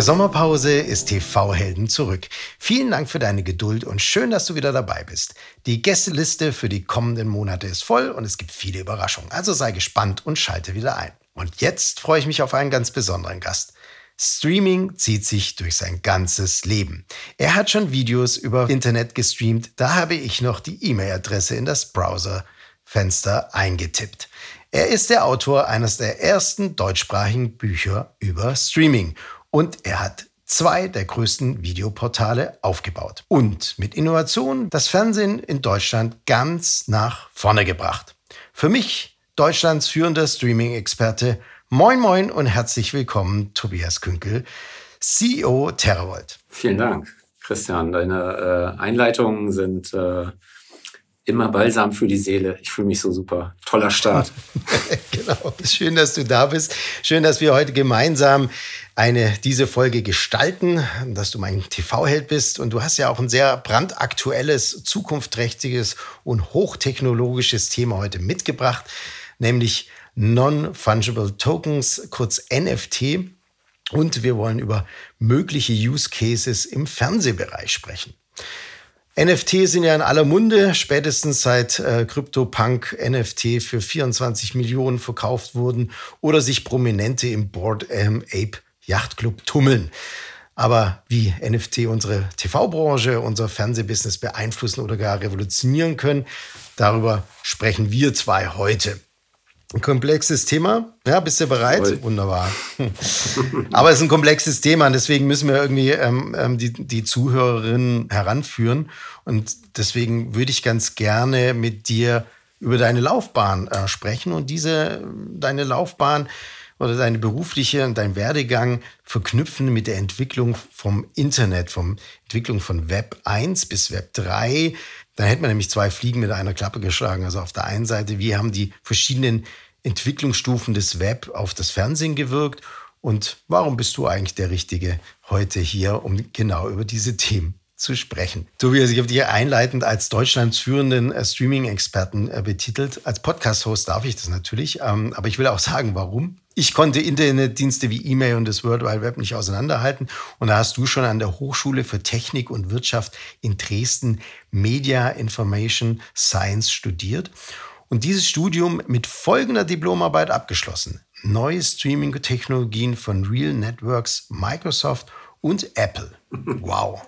Der Sommerpause ist TV Helden zurück. Vielen Dank für deine Geduld und schön, dass du wieder dabei bist. Die Gästeliste für die kommenden Monate ist voll und es gibt viele Überraschungen. Also sei gespannt und schalte wieder ein. Und jetzt freue ich mich auf einen ganz besonderen Gast. Streaming zieht sich durch sein ganzes Leben. Er hat schon Videos über Internet gestreamt, da habe ich noch die E-Mail-Adresse in das Browserfenster eingetippt. Er ist der Autor eines der ersten deutschsprachigen Bücher über Streaming und er hat zwei der größten Videoportale aufgebaut und mit Innovation das Fernsehen in Deutschland ganz nach vorne gebracht. Für mich Deutschlands führender Streaming-Experte. Moin moin und herzlich willkommen, Tobias Künkel, CEO TerraVolt. Vielen Dank, Christian. Deine äh, Einleitungen sind äh, immer Balsam für die Seele. Ich fühle mich so super. Toller Start. genau. Schön, dass du da bist. Schön, dass wir heute gemeinsam eine, diese Folge gestalten, dass du mein TV-Held bist. Und du hast ja auch ein sehr brandaktuelles, zukunftsträchtiges und hochtechnologisches Thema heute mitgebracht, nämlich Non-Fungible Tokens, kurz NFT. Und wir wollen über mögliche Use Cases im Fernsehbereich sprechen. NFT sind ja in aller Munde, spätestens seit äh, CryptoPunk NFT für 24 Millionen verkauft wurden oder sich Prominente im Board ähm, Ape Yachtclub tummeln. Aber wie NFT unsere TV-Branche, unser Fernsehbusiness beeinflussen oder gar revolutionieren können, darüber sprechen wir zwei heute. Ein komplexes Thema. Ja, bist du bereit? Voll. Wunderbar. Aber es ist ein komplexes Thema und deswegen müssen wir irgendwie ähm, ähm, die, die Zuhörerinnen heranführen. Und deswegen würde ich ganz gerne mit dir über deine Laufbahn äh, sprechen und diese, deine Laufbahn oder deine berufliche und dein Werdegang verknüpfen mit der Entwicklung vom Internet, vom Entwicklung von Web 1 bis Web 3 dann hätte man nämlich zwei Fliegen mit einer Klappe geschlagen. Also auf der einen Seite, wie haben die verschiedenen Entwicklungsstufen des Web auf das Fernsehen gewirkt und warum bist du eigentlich der Richtige heute hier, um genau über diese Themen zu sprechen. Tobias, ich habe dich einleitend als Deutschlands führenden äh, Streaming-Experten äh, betitelt. Als Podcast-Host darf ich das natürlich, ähm, aber ich will auch sagen, warum. Ich konnte Internetdienste wie E-Mail und das World Wide Web nicht auseinanderhalten. Und da hast du schon an der Hochschule für Technik und Wirtschaft in Dresden Media Information Science studiert und dieses Studium mit folgender Diplomarbeit abgeschlossen. Neue Streaming-Technologien von Real Networks, Microsoft und Apple. Wow.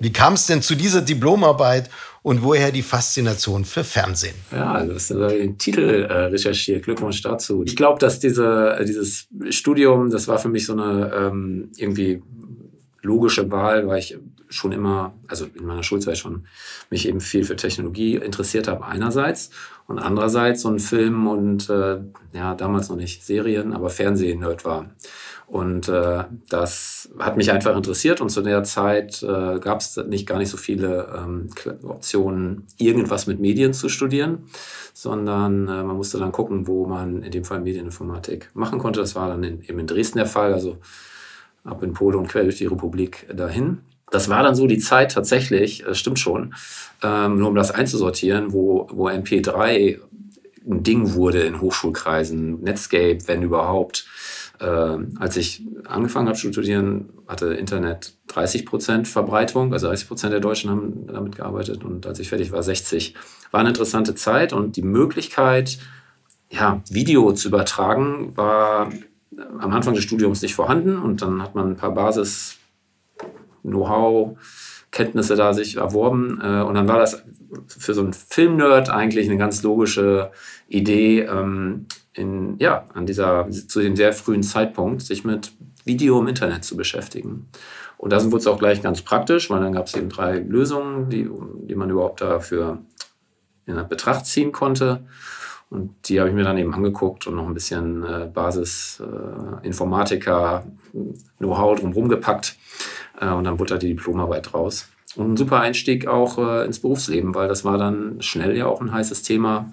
Wie kam es denn zu dieser Diplomarbeit und woher die Faszination für Fernsehen? Ja, also hast du den Titel äh, recherchiert. Glückwunsch dazu. Ich glaube, dass diese, äh, dieses Studium, das war für mich so eine ähm, irgendwie logische Wahl, weil ich schon immer, also in meiner Schulzeit schon, mich eben viel für Technologie interessiert habe einerseits und andererseits so ein Film und äh, ja, damals noch nicht Serien, aber Fernsehen-Nerd war. Und äh, das hat mich einfach interessiert und zu der Zeit äh, gab es nicht gar nicht so viele ähm, Optionen, irgendwas mit Medien zu studieren, sondern äh, man musste dann gucken, wo man in dem Fall Medieninformatik machen konnte. Das war dann in, eben in Dresden der Fall, also ab in Polen und quer durch die Republik dahin. Das war dann so die Zeit tatsächlich, das stimmt schon, ähm, nur um das einzusortieren, wo, wo MP3 ein Ding wurde in Hochschulkreisen, Netscape, wenn überhaupt. Äh, als ich angefangen habe zu studieren, hatte Internet 30 Prozent Verbreitung, also 30 Prozent der Deutschen haben damit gearbeitet und als ich fertig war, 60. War eine interessante Zeit und die Möglichkeit, ja, Video zu übertragen, war am Anfang des Studiums nicht vorhanden und dann hat man ein paar Basis Know-how, Kenntnisse da sich erworben äh, und dann war das für so einen Filmnerd eigentlich eine ganz logische Idee, ähm, in, ja, an dieser, zu dem sehr frühen Zeitpunkt sich mit Video im Internet zu beschäftigen. Und da wurde es auch gleich ganz praktisch, weil dann gab es eben drei Lösungen, die, die man überhaupt dafür in Betracht ziehen konnte. Und die habe ich mir dann eben angeguckt und noch ein bisschen äh, Basis-Informatiker, äh, Know-how drumherum gepackt. Äh, und dann wurde da die Diplomarbeit raus. Und ein super Einstieg auch äh, ins Berufsleben, weil das war dann schnell ja auch ein heißes Thema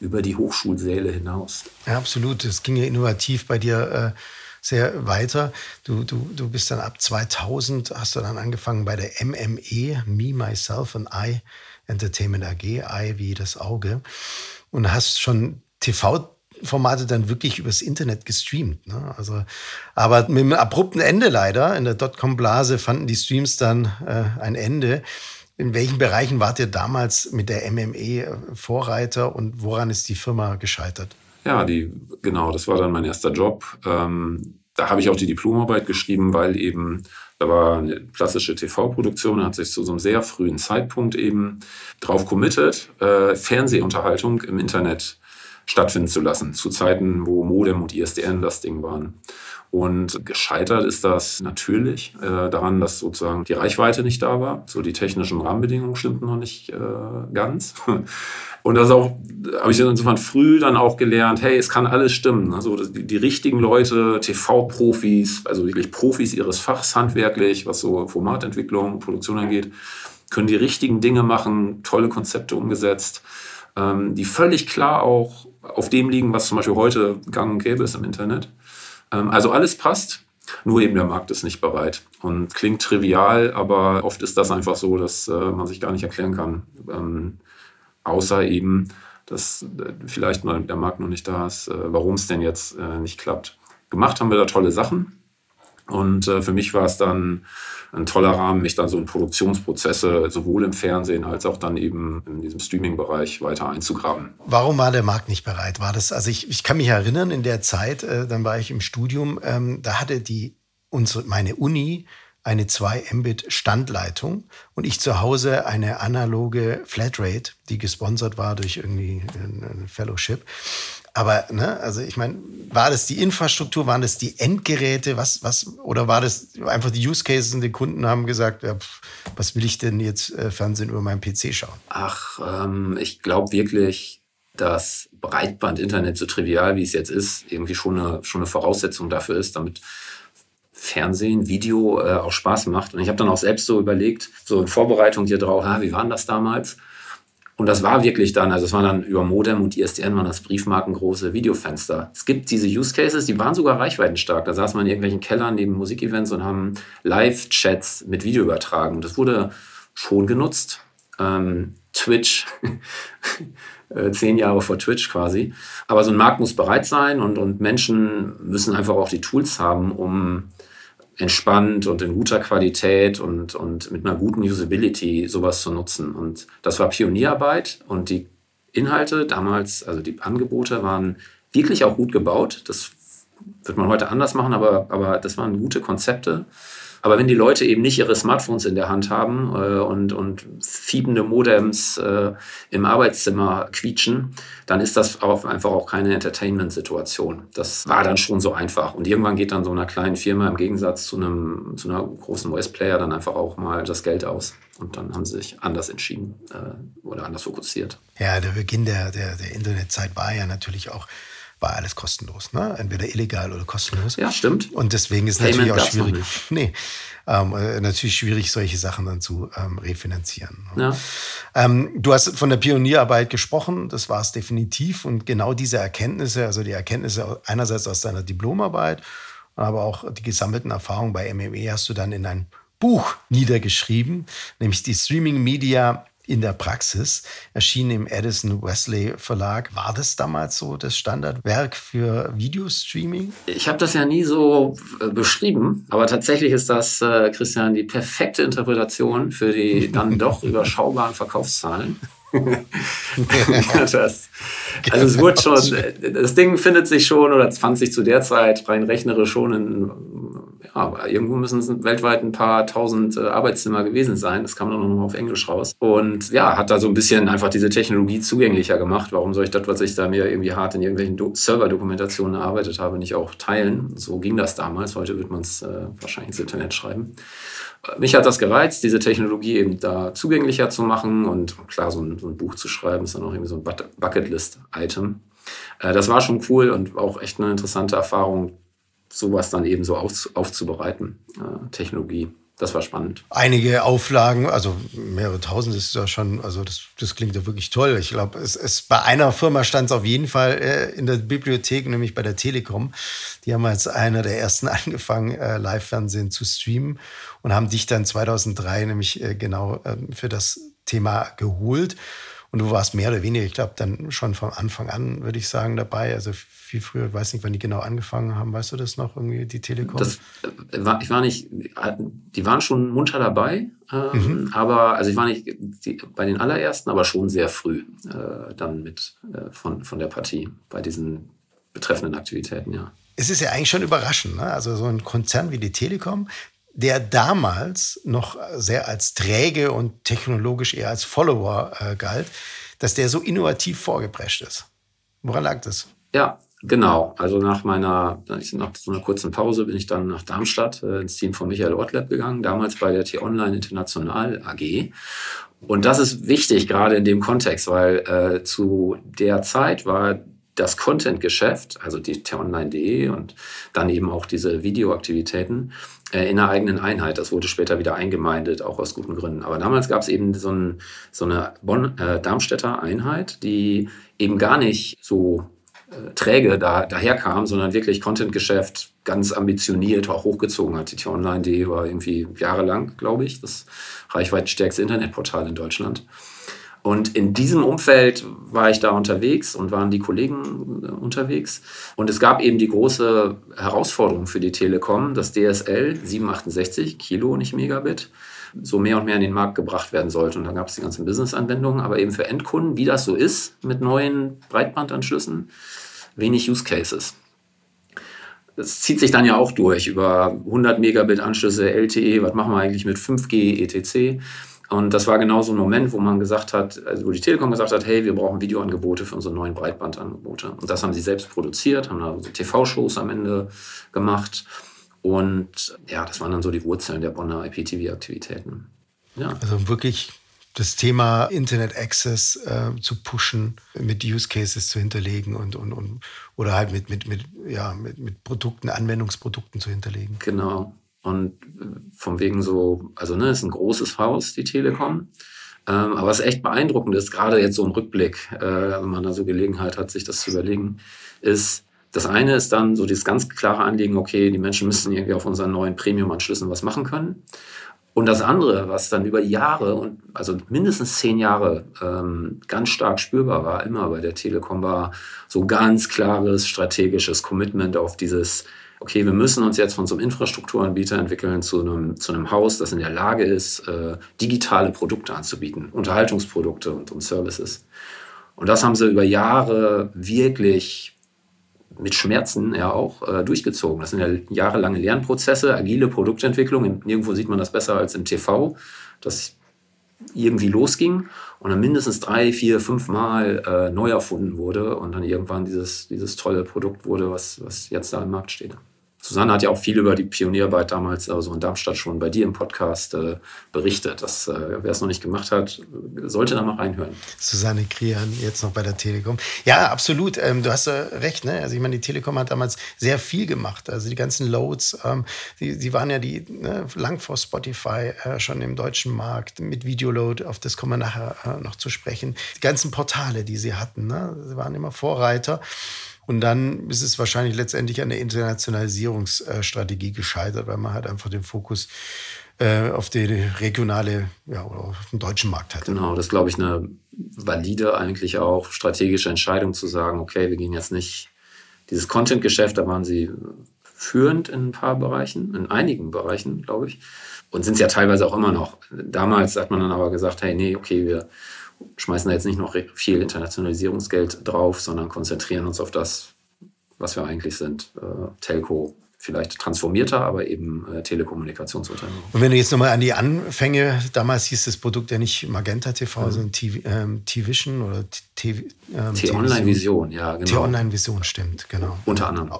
über die Hochschulsäle hinaus. Ja, absolut. Es ging ja innovativ bei dir. Äh sehr weiter. Du, du, du bist dann ab 2000, hast du dann angefangen bei der MME, Me, Myself and I Entertainment AG, I wie das Auge, und hast schon TV Formate dann wirklich übers Internet gestreamt. Ne? Also, aber mit einem abrupten Ende leider. In der Dotcom-Blase fanden die Streams dann äh, ein Ende. In welchen Bereichen wart ihr damals mit der MME Vorreiter und woran ist die Firma gescheitert? Ja, die, genau, das war dann mein erster Job. Ähm, da habe ich auch die Diplomarbeit geschrieben, weil eben da war eine klassische TV-Produktion, hat sich zu so einem sehr frühen Zeitpunkt eben drauf committed, äh, Fernsehunterhaltung im Internet stattfinden zu lassen, zu Zeiten, wo Modem und ISDN das Ding waren. Und gescheitert ist das natürlich äh, daran, dass sozusagen die Reichweite nicht da war. So die technischen Rahmenbedingungen stimmten noch nicht äh, ganz. Und das auch, habe ich insofern früh dann auch gelernt, hey, es kann alles stimmen. Also die, die richtigen Leute, TV-Profis, also wirklich Profis ihres Fachs handwerklich, was so Formatentwicklung, Produktion angeht, können die richtigen Dinge machen, tolle Konzepte umgesetzt, ähm, die völlig klar auch auf dem liegen, was zum Beispiel heute gang und gäbe ist im Internet. Ähm, also alles passt, nur eben der Markt ist nicht bereit. Und klingt trivial, aber oft ist das einfach so, dass äh, man sich gar nicht erklären kann. Ähm, außer eben, dass äh, vielleicht mal der Markt noch nicht da ist, äh, warum es denn jetzt nicht klappt. Gemacht haben wir da tolle Sachen. Und äh, für mich war es dann ein toller Rahmen, mich dann so in Produktionsprozesse sowohl im Fernsehen als auch dann eben in diesem Streaming-Bereich weiter einzugraben. Warum war der Markt nicht bereit? War das, also ich, ich kann mich erinnern, in der Zeit, äh, dann war ich im Studium, ähm, da hatte die unsere, meine Uni eine 2 Mbit Standleitung und ich zu Hause eine analoge Flatrate, die gesponsert war durch irgendwie ein Fellowship. Aber, ne, also ich meine, war das die Infrastruktur, waren das die Endgeräte, was, was, oder war das einfach die Use Cases und die Kunden haben gesagt, ja, pff, was will ich denn jetzt äh, Fernsehen über meinen PC schauen? Ach, ähm, ich glaube wirklich, dass Breitband-Internet, so trivial wie es jetzt ist, irgendwie schon eine, schon eine Voraussetzung dafür ist, damit Fernsehen, Video äh, auch Spaß macht. Und ich habe dann auch selbst so überlegt, so in Vorbereitung hier drauf, ah, wie waren das damals? Und das war wirklich dann, also es waren dann über Modem und ISDN waren das briefmarkengroße Videofenster. Es gibt diese Use Cases, die waren sogar reichweitenstark. Da saß man in irgendwelchen Kellern neben Musikevents und haben Live-Chats mit Video übertragen. Und das wurde schon genutzt. Ähm, Twitch, äh, zehn Jahre vor Twitch quasi. Aber so ein Markt muss bereit sein und, und Menschen müssen einfach auch die Tools haben, um entspannt und in guter Qualität und, und mit einer guten Usability sowas zu nutzen. Und das war Pionierarbeit und die Inhalte damals, also die Angebote waren wirklich auch gut gebaut. Das wird man heute anders machen, aber, aber das waren gute Konzepte. Aber wenn die Leute eben nicht ihre Smartphones in der Hand haben äh, und, und fiebende Modems äh, im Arbeitszimmer quietschen, dann ist das auch einfach auch keine Entertainment-Situation. Das war dann schon so einfach. Und irgendwann geht dann so einer kleinen Firma im Gegensatz zu einem zu einer großen US-Player dann einfach auch mal das Geld aus. Und dann haben sie sich anders entschieden äh, oder anders fokussiert. Ja, der Beginn der, der, der Internetzeit war ja natürlich auch war alles kostenlos. Ne? Entweder illegal oder kostenlos. Ja, stimmt. Und deswegen ist es natürlich auch schwierig. Nee, ähm, äh, natürlich schwierig, solche Sachen dann zu ähm, refinanzieren. Ne? Ja. Ähm, du hast von der Pionierarbeit gesprochen, das war es definitiv. Und genau diese Erkenntnisse, also die Erkenntnisse einerseits aus deiner Diplomarbeit, aber auch die gesammelten Erfahrungen bei MME hast du dann in ein Buch niedergeschrieben, nämlich die Streaming Media in der Praxis, erschien im Edison Wesley Verlag. War das damals so das Standardwerk für Videostreaming? Ich habe das ja nie so äh, beschrieben, aber tatsächlich ist das, äh, Christian, die perfekte Interpretation für die dann doch überschaubaren Verkaufszahlen. das, also es wurde schon, das Ding findet sich schon oder fand sich zu der Zeit rein rechnerisch schon in aber irgendwo müssen es weltweit ein paar tausend äh, Arbeitszimmer gewesen sein. Das kam dann noch auf Englisch raus. Und ja, hat da so ein bisschen einfach diese Technologie zugänglicher gemacht. Warum soll ich das, was ich da mir irgendwie hart in irgendwelchen Do Server-Dokumentationen erarbeitet habe, nicht auch teilen? So ging das damals. Heute wird man es äh, wahrscheinlich ins Internet schreiben. Mich hat das gereizt, diese Technologie eben da zugänglicher zu machen und klar, so ein, so ein Buch zu schreiben, ist dann auch irgendwie so ein Bucketlist-Item. Äh, das war schon cool und auch echt eine interessante Erfahrung, sowas dann eben so auf, aufzubereiten, äh, Technologie. das war spannend. Einige Auflagen, also mehrere tausend ist ja schon, also das, das klingt ja wirklich toll. Ich glaube, es, es bei einer Firma stand es auf jeden Fall äh, in der Bibliothek, nämlich bei der Telekom. Die haben als einer der ersten angefangen, äh, Live-Fernsehen zu streamen und haben dich dann 2003 nämlich äh, genau äh, für das Thema geholt. Und du warst mehr oder weniger, ich glaube, dann schon von Anfang an, würde ich sagen, dabei. Also viel früher, ich weiß nicht, wann die genau angefangen haben. Weißt du das noch, irgendwie, die Telekom? Das, äh, war, ich war nicht, die waren schon munter dabei, ähm, mhm. aber, also ich war nicht die, bei den allerersten, aber schon sehr früh äh, dann mit äh, von, von der Partie bei diesen betreffenden Aktivitäten, ja. Es ist ja eigentlich schon überraschend, ne? also so ein Konzern wie die Telekom, der damals noch sehr als träge und technologisch eher als Follower äh, galt, dass der so innovativ vorgeprescht ist. Woran lag das? Ja, genau. Also nach meiner, nach so einer kurzen Pause bin ich dann nach Darmstadt äh, ins Team von Michael Ortleb gegangen, damals bei der T-Online International AG. Und das ist wichtig, gerade in dem Kontext, weil äh, zu der Zeit war das Content-Geschäft, also die t-online.de und dann eben auch diese Videoaktivitäten äh, in einer eigenen Einheit. Das wurde später wieder eingemeindet, auch aus guten Gründen. Aber damals gab es eben so, ein, so eine Bonn, äh, Darmstädter Einheit, die eben gar nicht so äh, träge da, daherkam, sondern wirklich Content-Geschäft ganz ambitioniert auch hochgezogen hat. Die t-online.de war irgendwie jahrelang, glaube ich, das reichweitenstärkste Internetportal in Deutschland. Und in diesem Umfeld war ich da unterwegs und waren die Kollegen äh, unterwegs. Und es gab eben die große Herausforderung für die Telekom, dass DSL 768 Kilo, nicht Megabit, so mehr und mehr in den Markt gebracht werden sollte. Und dann gab es die ganzen Business-Anwendungen, aber eben für Endkunden, wie das so ist mit neuen Breitbandanschlüssen, wenig Use Cases. Das zieht sich dann ja auch durch über 100 Megabit Anschlüsse, LTE, was machen wir eigentlich mit 5G, etc. Und das war genau so ein Moment, wo man gesagt hat, also wo die Telekom gesagt hat, hey, wir brauchen Videoangebote für unsere neuen Breitbandangebote. Und das haben sie selbst produziert, haben da so TV-Shows am Ende gemacht. Und ja, das waren dann so die Wurzeln der Bonner IPTV-Aktivitäten. Ja. Also wirklich das Thema Internet Access äh, zu pushen, mit Use Cases zu hinterlegen und, und, und oder halt mit, mit, mit, ja, mit, mit Produkten, Anwendungsprodukten zu hinterlegen. Genau. Und von wegen so, also ne, ist ein großes Haus, die Telekom. Ähm, aber was echt beeindruckend ist, gerade jetzt so im Rückblick, äh, wenn man da so Gelegenheit hat, sich das zu überlegen, ist, das eine ist dann so dieses ganz klare Anliegen, okay, die Menschen müssen irgendwie auf unseren neuen Premium-Anschlüssen was machen können. Und das andere, was dann über Jahre und also mindestens zehn Jahre ähm, ganz stark spürbar war, immer bei der Telekom, war so ganz klares strategisches Commitment auf dieses okay, wir müssen uns jetzt von so einem Infrastrukturanbieter entwickeln zu einem, zu einem Haus, das in der Lage ist, äh, digitale Produkte anzubieten, Unterhaltungsprodukte und, und Services. Und das haben sie über Jahre wirklich mit Schmerzen ja auch äh, durchgezogen. Das sind ja jahrelange Lernprozesse, agile Produktentwicklung. Nirgendwo sieht man das besser als im TV, das irgendwie losging und dann mindestens drei, vier, fünf Mal äh, neu erfunden wurde und dann irgendwann dieses, dieses tolle Produkt wurde, was, was jetzt da im Markt steht. Susanne hat ja auch viel über die Pionierarbeit damals also in Darmstadt schon bei dir im Podcast äh, berichtet. Das, äh, wer es noch nicht gemacht hat, sollte da mal reinhören. Susanne Krian, jetzt noch bei der Telekom. Ja, absolut. Ähm, du hast äh, recht. Ne? Also ich meine, die Telekom hat damals sehr viel gemacht. Also die ganzen Loads, ähm, die, die waren ja die ne, lang vor Spotify äh, schon im deutschen Markt mit Videoload. Auf das kommen wir nachher äh, noch zu sprechen. Die ganzen Portale, die sie hatten, ne? sie waren immer Vorreiter. Und dann ist es wahrscheinlich letztendlich an der Internationalisierungsstrategie gescheitert, weil man halt einfach den Fokus äh, auf die regionale, ja, oder auf den deutschen Markt hat. Genau, das ist, glaube ich, eine valide eigentlich auch strategische Entscheidung zu sagen, okay, wir gehen jetzt nicht dieses Content-Geschäft, da waren sie führend in ein paar Bereichen, in einigen Bereichen, glaube ich. Und sind es ja teilweise auch immer noch. Damals hat man dann aber gesagt, hey, nee, okay, wir schmeißen da jetzt nicht noch viel Internationalisierungsgeld drauf, sondern konzentrieren uns auf das, was wir eigentlich sind. Äh, Telco, vielleicht transformierter, aber eben äh, Telekommunikationsunternehmen. Und wenn du jetzt nochmal an die Anfänge, damals hieß das Produkt ja nicht Magenta TV, mhm. sondern T-Vision ähm, oder T-Online Vision, ja, genau. T-Online Vision, stimmt, genau. Unter anderem.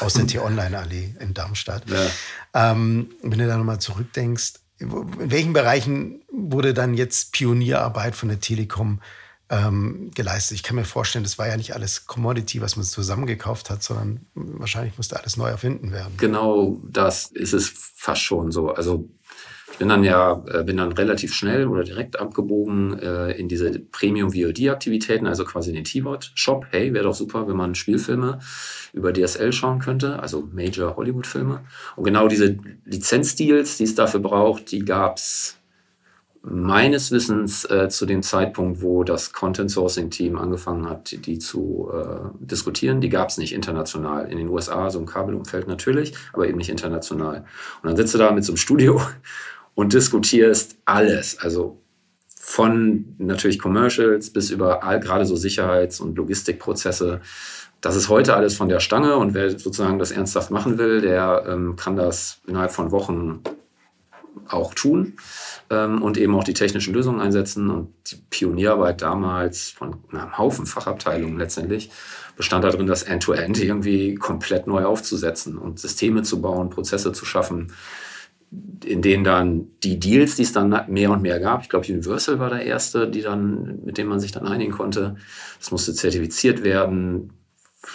Aus der T-Online-Allee in Darmstadt. Ja. Ähm, wenn du da nochmal zurückdenkst, in welchen Bereichen wurde dann jetzt Pionierarbeit von der Telekom ähm, geleistet? Ich kann mir vorstellen, das war ja nicht alles Commodity, was man zusammengekauft hat, sondern wahrscheinlich musste alles neu erfinden werden. Genau das ist es fast schon so. Also Ich bin dann ja, äh, bin dann relativ schnell oder direkt abgebogen äh, in diese Premium-VOD-Aktivitäten, also quasi in den T-Bot-Shop. Hey, wäre doch super, wenn man Spielfilme über DSL schauen könnte, also Major Hollywood-Filme. Und genau diese Lizenzdeals, die es dafür braucht, die gab's meines Wissens äh, zu dem Zeitpunkt, wo das Content Sourcing Team angefangen hat, die zu äh, diskutieren. Die gab es nicht international. In den USA, so im Kabelumfeld natürlich, aber eben nicht international. Und dann sitzt du da mit so einem Studio und diskutierst alles. Also von natürlich Commercials bis über gerade so Sicherheits- und Logistikprozesse. Das ist heute alles von der Stange und wer sozusagen das ernsthaft machen will, der ähm, kann das innerhalb von Wochen auch tun ähm, und eben auch die technischen Lösungen einsetzen. Und die Pionierarbeit damals von einem Haufen Fachabteilungen letztendlich bestand darin, das End-to-End -End irgendwie komplett neu aufzusetzen und Systeme zu bauen, Prozesse zu schaffen, in denen dann die Deals, die es dann mehr und mehr gab, ich glaube Universal war der erste, die dann, mit dem man sich dann einigen konnte. Das musste zertifiziert werden.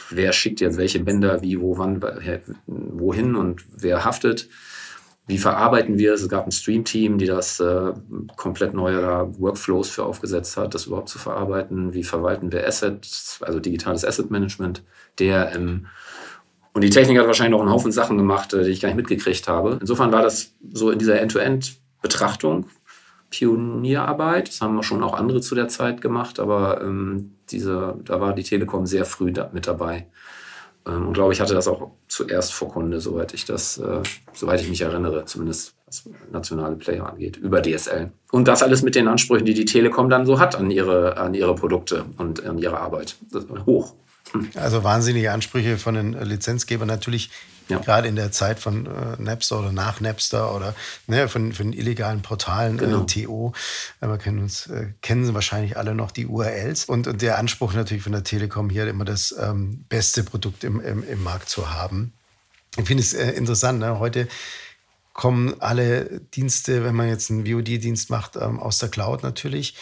Wer schickt jetzt welche Bänder, wie, wo, wann, wohin und wer haftet. Wie verarbeiten wir es? Es gab ein Stream-Team, die das äh, komplett neue Workflows für aufgesetzt hat, das überhaupt zu verarbeiten. Wie verwalten wir Assets, also digitales Asset Management, DRM. Und die Technik hat wahrscheinlich noch einen Haufen Sachen gemacht, äh, die ich gar nicht mitgekriegt habe. Insofern war das so in dieser End-to-End-Betrachtung Pionierarbeit. Das haben schon auch andere zu der Zeit gemacht, aber ähm, diese, da war die Telekom sehr früh da, mit dabei. Ähm, und glaube ich, hatte das auch zuerst vor Kunde, soweit ich das, äh, soweit ich mich erinnere, zumindest was nationale Player angeht, über DSL. Und das alles mit den Ansprüchen, die die Telekom dann so hat an ihre, an ihre Produkte und an ihre Arbeit. hoch. Also wahnsinnige Ansprüche von den Lizenzgebern natürlich ja. Gerade in der Zeit von äh, Napster oder nach Napster oder ne, von, von illegalen Portalen, äh, genau. äh, TO. wir kennen uns, äh, kennen Sie wahrscheinlich alle noch die URLs. Und, und der Anspruch natürlich von der Telekom hier immer das ähm, beste Produkt im, im, im Markt zu haben. Ich finde es äh, interessant. Ne? Heute kommen alle Dienste, wenn man jetzt einen VOD-Dienst macht, ähm, aus der Cloud natürlich.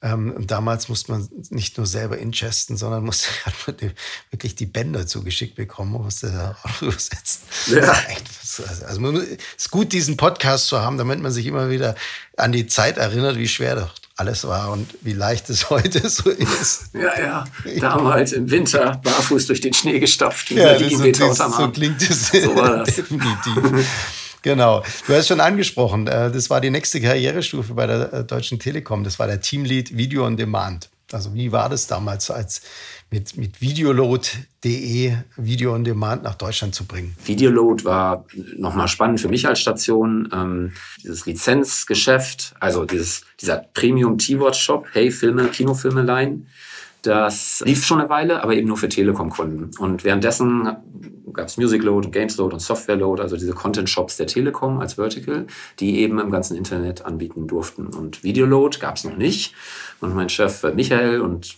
Ähm, und damals musste man nicht nur selber ingesten, sondern musste wirklich die Bänder zugeschickt bekommen, man musste da auch übersetzen. Ja. Also man, es ist gut, diesen Podcast zu haben, damit man sich immer wieder an die Zeit erinnert, wie schwer doch alles war und wie leicht es heute so ist. Ja, ja. Damals im Winter barfuß durch den Schnee gestopft, ja, die so, so klingt es so war das. definitiv. Genau. Du hast schon angesprochen, äh, das war die nächste Karrierestufe bei der äh, Deutschen Telekom. Das war der Teamlead Video on Demand. Also wie war das damals, als mit, mit Videoload.de Video on Demand nach Deutschland zu bringen? Videoload war nochmal spannend für mich als Station. Ähm, dieses Lizenzgeschäft, also dieses, dieser Premium T-Watch-Shop, hey, Filme, Kinofilme leihen das lief schon eine Weile, aber eben nur für Telekom-Kunden. Und währenddessen gab es Music Load und Games Load und Software Load, also diese Content-Shops der Telekom als Vertical, die eben im ganzen Internet anbieten durften. Und Video Load gab es noch nicht. Und mein Chef äh, Michael und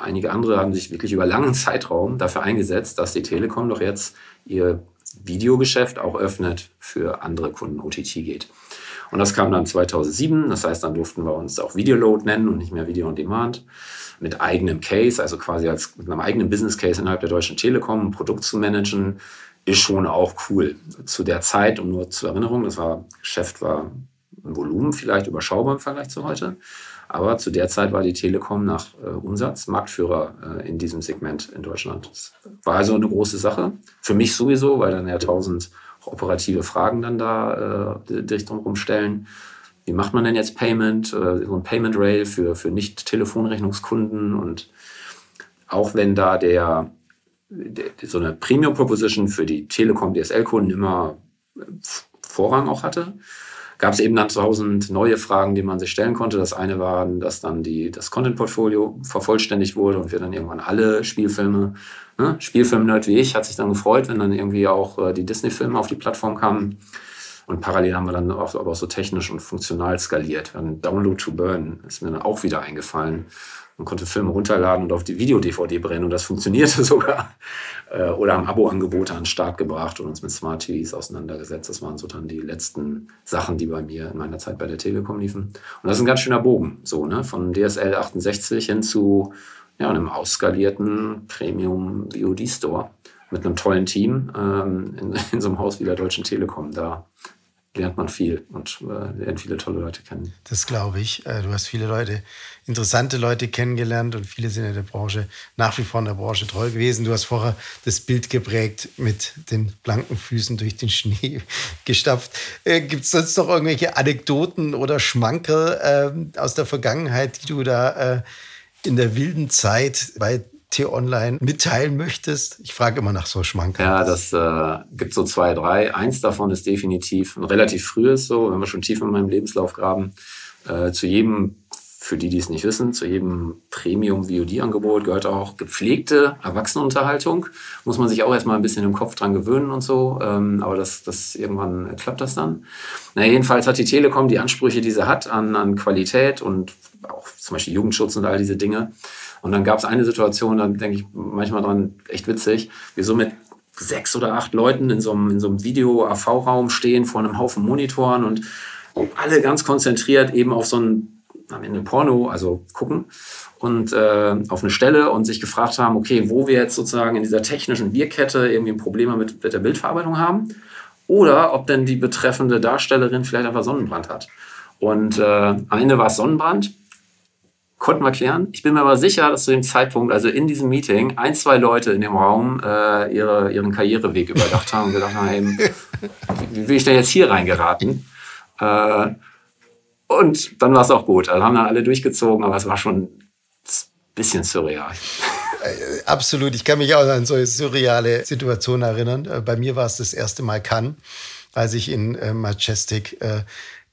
einige andere haben sich wirklich über langen Zeitraum dafür eingesetzt, dass die Telekom doch jetzt ihr Videogeschäft auch öffnet für andere Kunden, OTT geht. Und das kam dann 2007, das heißt, dann durften wir uns auch Videoload nennen und nicht mehr Video on Demand mit eigenem Case, also quasi als mit einem eigenen Business Case innerhalb der Deutschen Telekom ein Produkt zu managen, ist schon auch cool. Zu der Zeit, um nur zur Erinnerung, das war, Geschäft war ein Volumen vielleicht überschaubar im Vergleich zu heute. Aber zu der Zeit war die Telekom nach äh, Umsatz Marktführer äh, in diesem Segment in Deutschland. Das war also eine große Sache. Für mich sowieso, weil dann ja tausend operative Fragen dann da äh, direkt drumherum stellen wie macht man denn jetzt Payment, äh, so ein Payment Rail für, für Nicht-Telefonrechnungskunden und auch wenn da der, der so eine Premium Proposition für die Telekom DSL-Kunden immer Vorrang auch hatte, gab es eben dann tausend neue Fragen, die man sich stellen konnte. Das eine war, dass dann die, das Content-Portfolio vervollständigt wurde und wir dann irgendwann alle Spielfilme, ne? Spielfilm-Nerd wie ich, hat sich dann gefreut, wenn dann irgendwie auch äh, die Disney-Filme auf die Plattform kamen. Und parallel haben wir dann auch, aber auch so technisch und funktional skaliert. Dann Download to Burn ist mir dann auch wieder eingefallen. Man konnte Filme runterladen und auf die Video-DVD brennen und das funktionierte sogar. Äh, oder haben Abo-Angebote an den Start gebracht und uns mit Smart TVs auseinandergesetzt. Das waren so dann die letzten Sachen, die bei mir in meiner Zeit bei der Telekom liefen. Und das ist ein ganz schöner Bogen, so, ne? Von DSL 68 hin zu ja, einem ausskalierten Premium VOD Store mit einem tollen Team ähm, in, in, so einem Haus wie der Deutschen Telekom. Da lernt man viel und äh, lernt viele tolle Leute kennen. Das glaube ich. Äh, du hast viele Leute, interessante Leute kennengelernt und viele sind in der Branche, nach wie vor in der Branche treu gewesen. Du hast vorher das Bild geprägt mit den blanken Füßen durch den Schnee gestapft. Äh, Gibt es sonst noch irgendwelche Anekdoten oder Schmankerl äh, aus der Vergangenheit, die du da äh, in der wilden Zeit bei T-Online mitteilen möchtest? Ich frage immer nach so Schmankerl. Ja, das äh, gibt so zwei, drei. Eins davon ist definitiv ein relativ frühes so, wenn wir schon tief in meinem Lebenslauf graben. Äh, zu jedem, für die, die es nicht wissen, zu jedem Premium-VOD-Angebot gehört auch gepflegte Erwachsenenunterhaltung. Muss man sich auch erstmal ein bisschen im Kopf dran gewöhnen und so. Ähm, aber das, das irgendwann klappt das dann. Na, jedenfalls hat die Telekom die Ansprüche, die sie hat an, an Qualität und auch zum Beispiel Jugendschutz und all diese Dinge und dann gab es eine Situation, da denke ich manchmal dran, echt witzig, wir so mit sechs oder acht Leuten in so einem, in so einem Video-AV-Raum stehen vor einem Haufen Monitoren und alle ganz konzentriert eben auf so ein am Ende Porno, also gucken und äh, auf eine Stelle und sich gefragt haben, okay, wo wir jetzt sozusagen in dieser technischen Bierkette irgendwie Probleme mit, mit der Bildverarbeitung haben oder ob denn die betreffende Darstellerin vielleicht einfach Sonnenbrand hat. Und äh, am Ende war es Sonnenbrand konnten wir klären. Ich bin mir aber sicher, dass zu dem Zeitpunkt, also in diesem Meeting, ein, zwei Leute in dem Raum äh, ihre, ihren Karriereweg überdacht haben und gedacht haben, wie will ich denn jetzt hier reingeraten? Äh, und dann war es auch gut. Also haben dann alle durchgezogen, aber es war schon ein bisschen surreal. Äh, absolut. Ich kann mich auch an solche surreale Situationen erinnern. Äh, bei mir war es das erste Mal Cannes, als ich in äh, Majestic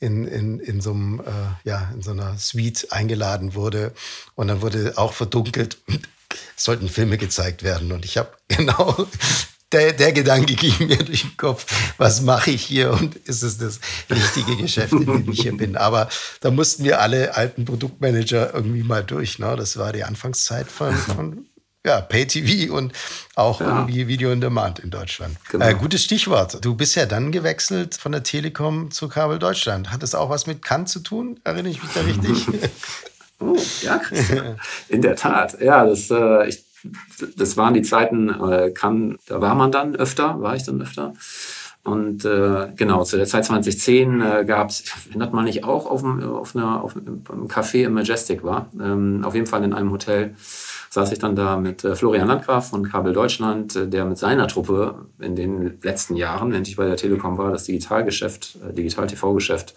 in, in, in, so einem, ja, in so einer Suite eingeladen wurde. Und dann wurde auch verdunkelt, sollten Filme gezeigt werden. Und ich habe genau der, der Gedanke ging mir durch den Kopf, was mache ich hier und ist es das richtige Geschäft, in dem ich hier bin. Aber da mussten wir alle alten Produktmanager irgendwie mal durch. Ne? Das war die Anfangszeit von, von ja, Pay-TV und auch ja. irgendwie Video on Demand in Deutschland. Genau. Äh, gutes Stichwort. Du bist ja dann gewechselt von der Telekom zu Kabel Deutschland. Hat das auch was mit Kant zu tun? Erinnere ich mich da richtig? oh, ja, Christian. In der Tat. Ja, das, äh, ich, das waren die Zeiten, äh, kann, da war man dann öfter, war ich dann öfter. Und äh, genau, zu der Zeit 2010 äh, gab es, erinnert man nicht auch auf, dem, auf, auf einem Café im Majestic war, ähm, auf jeden Fall in einem Hotel saß ich dann da mit äh, Florian Landgraf von Kabel Deutschland, äh, der mit seiner Truppe in den letzten Jahren, wenn ich bei der Telekom war, das Digitalgeschäft, äh, Digital-TV-Geschäft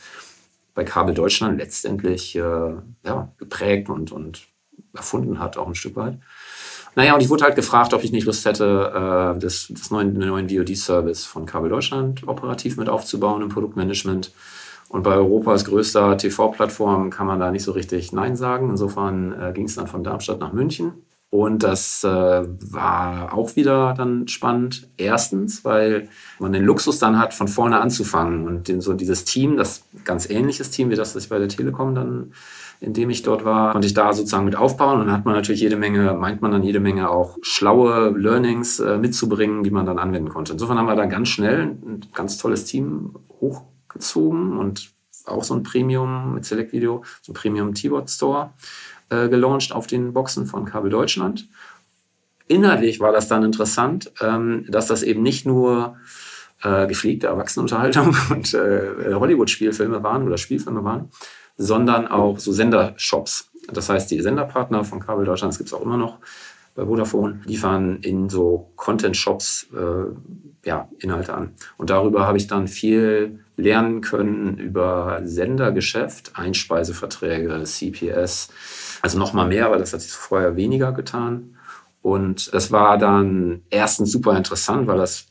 bei Kabel Deutschland letztendlich ja, geprägt und, und erfunden hat, auch ein Stück weit. Naja, und ich wurde halt gefragt, ob ich nicht Lust hätte, das, das neuen, neuen VOD-Service von Kabel Deutschland operativ mit aufzubauen im Produktmanagement. Und bei Europas größter TV-Plattform kann man da nicht so richtig Nein sagen. Insofern äh, ging es dann von Darmstadt nach München. Und das äh, war auch wieder dann spannend. Erstens, weil man den Luxus dann hat, von vorne anzufangen. Und den, so dieses Team, das ganz ähnliches Team wie das, das ich bei der Telekom dann, in dem ich dort war, konnte ich da sozusagen mit aufbauen. Und dann hat man natürlich jede Menge, meint man dann jede Menge auch schlaue Learnings äh, mitzubringen, die man dann anwenden konnte. Insofern haben wir da ganz schnell ein ganz tolles Team hoch gezogen und auch so ein Premium mit Select Video, so ein Premium T-Bot Store äh, gelauncht auf den Boxen von Kabel Deutschland. Inhaltlich war das dann interessant, ähm, dass das eben nicht nur äh, gepflegte Erwachsenenunterhaltung und äh, Hollywood-Spielfilme waren oder Spielfilme waren, sondern auch so Sendershops. Das heißt, die Senderpartner von Kabel Deutschland, das gibt es auch immer noch bei Vodafone, liefern in so Content-Shops äh, ja, Inhalte an. Und darüber habe ich dann viel lernen können über Sendergeschäft, Einspeiseverträge, CPS. Also nochmal mehr, weil das hat sich vorher weniger getan. Und es war dann erstens super interessant, weil das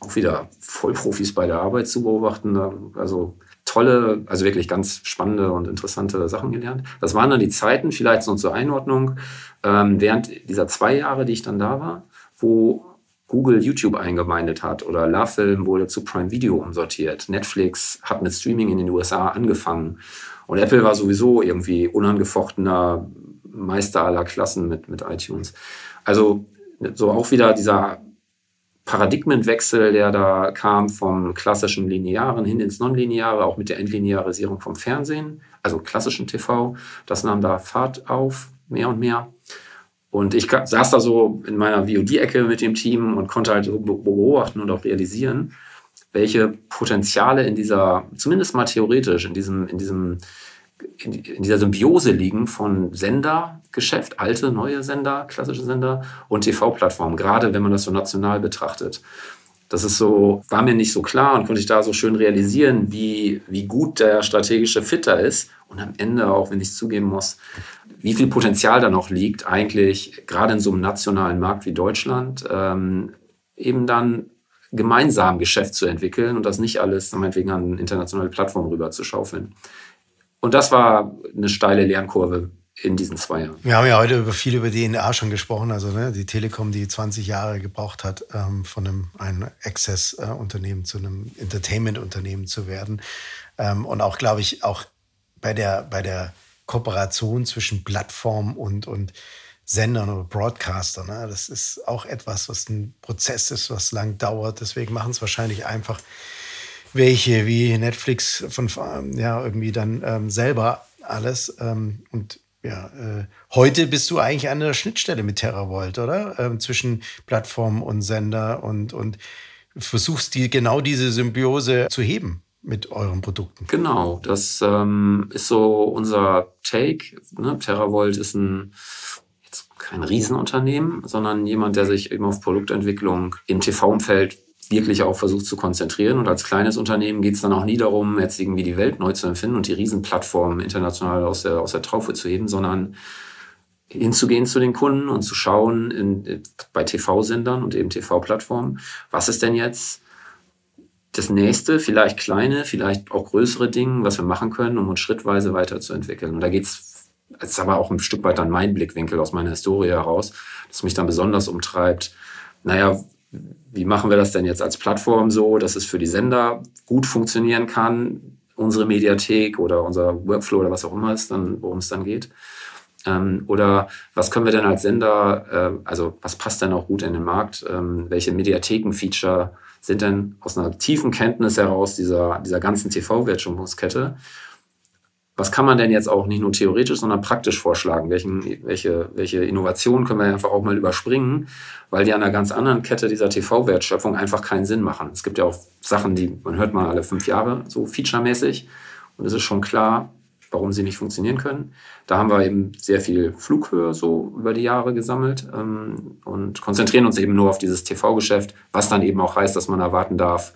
auch wieder Vollprofis bei der Arbeit zu beobachten. Also tolle, also wirklich ganz spannende und interessante Sachen gelernt. Das waren dann die Zeiten, vielleicht so zur Einordnung, ähm, während dieser zwei Jahre, die ich dann da war, wo Google YouTube eingemeindet hat oder LaFilm wurde zu Prime Video umsortiert. Netflix hat mit Streaming in den USA angefangen. Und Apple war sowieso irgendwie unangefochtener Meister aller Klassen mit, mit iTunes. Also so auch wieder dieser Paradigmenwechsel, der da kam vom klassischen Linearen hin ins Nonlineare, auch mit der Entlinearisierung vom Fernsehen, also klassischen TV. Das nahm da Fahrt auf, mehr und mehr. Und ich saß da so in meiner VOD-Ecke mit dem Team und konnte halt so beobachten und auch realisieren, welche Potenziale in dieser, zumindest mal theoretisch, in diesem, in diesem in dieser Symbiose liegen von Sendergeschäft, alte, neue Sender, klassische Sender und TV-Plattformen, gerade wenn man das so national betrachtet. Das ist so, war mir nicht so klar und konnte ich da so schön realisieren, wie, wie gut der strategische Fit da ist und am Ende auch, wenn ich es zugeben muss, wie viel Potenzial da noch liegt, eigentlich gerade in so einem nationalen Markt wie Deutschland, ähm, eben dann gemeinsam Geschäft zu entwickeln und das nicht alles meinetwegen an internationale Plattformen rüber zu schaufeln. Und das war eine steile Lernkurve in diesen zwei Jahren. Wir haben ja heute über viel über DNA schon gesprochen, also ne, die Telekom, die 20 Jahre gebraucht hat, ähm, von einem, einem Access-Unternehmen zu einem Entertainment-Unternehmen zu werden. Ähm, und auch, glaube ich, auch bei der, bei der Kooperation zwischen Plattform und, und Sendern oder Broadcaster. Ne? Das ist auch etwas, was ein Prozess ist, was lang dauert. Deswegen machen es wahrscheinlich einfach welche wie Netflix von ja irgendwie dann ähm, selber alles. Ähm, und ja, äh, heute bist du eigentlich an der Schnittstelle mit TerraVolt, oder? Ähm, zwischen Plattform und Sender und, und versuchst die genau diese Symbiose zu heben mit euren Produkten. Genau, das ähm, ist so unser Take. Ne? TerraVolt ist ein kein Riesenunternehmen, sondern jemand, der sich eben auf Produktentwicklung im TV-Umfeld wirklich auch versucht zu konzentrieren. Und als kleines Unternehmen geht es dann auch nie darum, jetzt irgendwie die Welt neu zu empfinden und die Riesenplattformen international aus der, aus der Traufe zu heben, sondern hinzugehen zu den Kunden und zu schauen in, bei TV-Sendern und eben TV-Plattformen, was ist denn jetzt das nächste, vielleicht kleine, vielleicht auch größere Ding, was wir machen können, um uns schrittweise weiterzuentwickeln. Und da geht es, das ist aber auch ein Stück weit dann mein Blickwinkel aus meiner Historie heraus, das mich dann besonders umtreibt. Naja, wie machen wir das denn jetzt als Plattform so, dass es für die Sender gut funktionieren kann, unsere Mediathek oder unser Workflow oder was auch immer es dann, worum es dann geht. Ähm, oder was können wir denn als Sender, äh, also was passt denn auch gut in den Markt? Ähm, welche Mediatheken-Feature sind denn aus einer tiefen Kenntnis heraus dieser, dieser ganzen TV-Wertschöpfungskette was kann man denn jetzt auch nicht nur theoretisch, sondern praktisch vorschlagen? Welchen, welche, welche Innovationen können wir einfach auch mal überspringen, weil die an einer ganz anderen Kette dieser TV-Wertschöpfung einfach keinen Sinn machen. Es gibt ja auch Sachen, die man hört mal alle fünf Jahre, so featuremäßig. Und es ist schon klar, warum sie nicht funktionieren können. Da haben wir eben sehr viel Flughöhe so über die Jahre gesammelt ähm, und konzentrieren uns eben nur auf dieses TV-Geschäft, was dann eben auch heißt, dass man erwarten darf,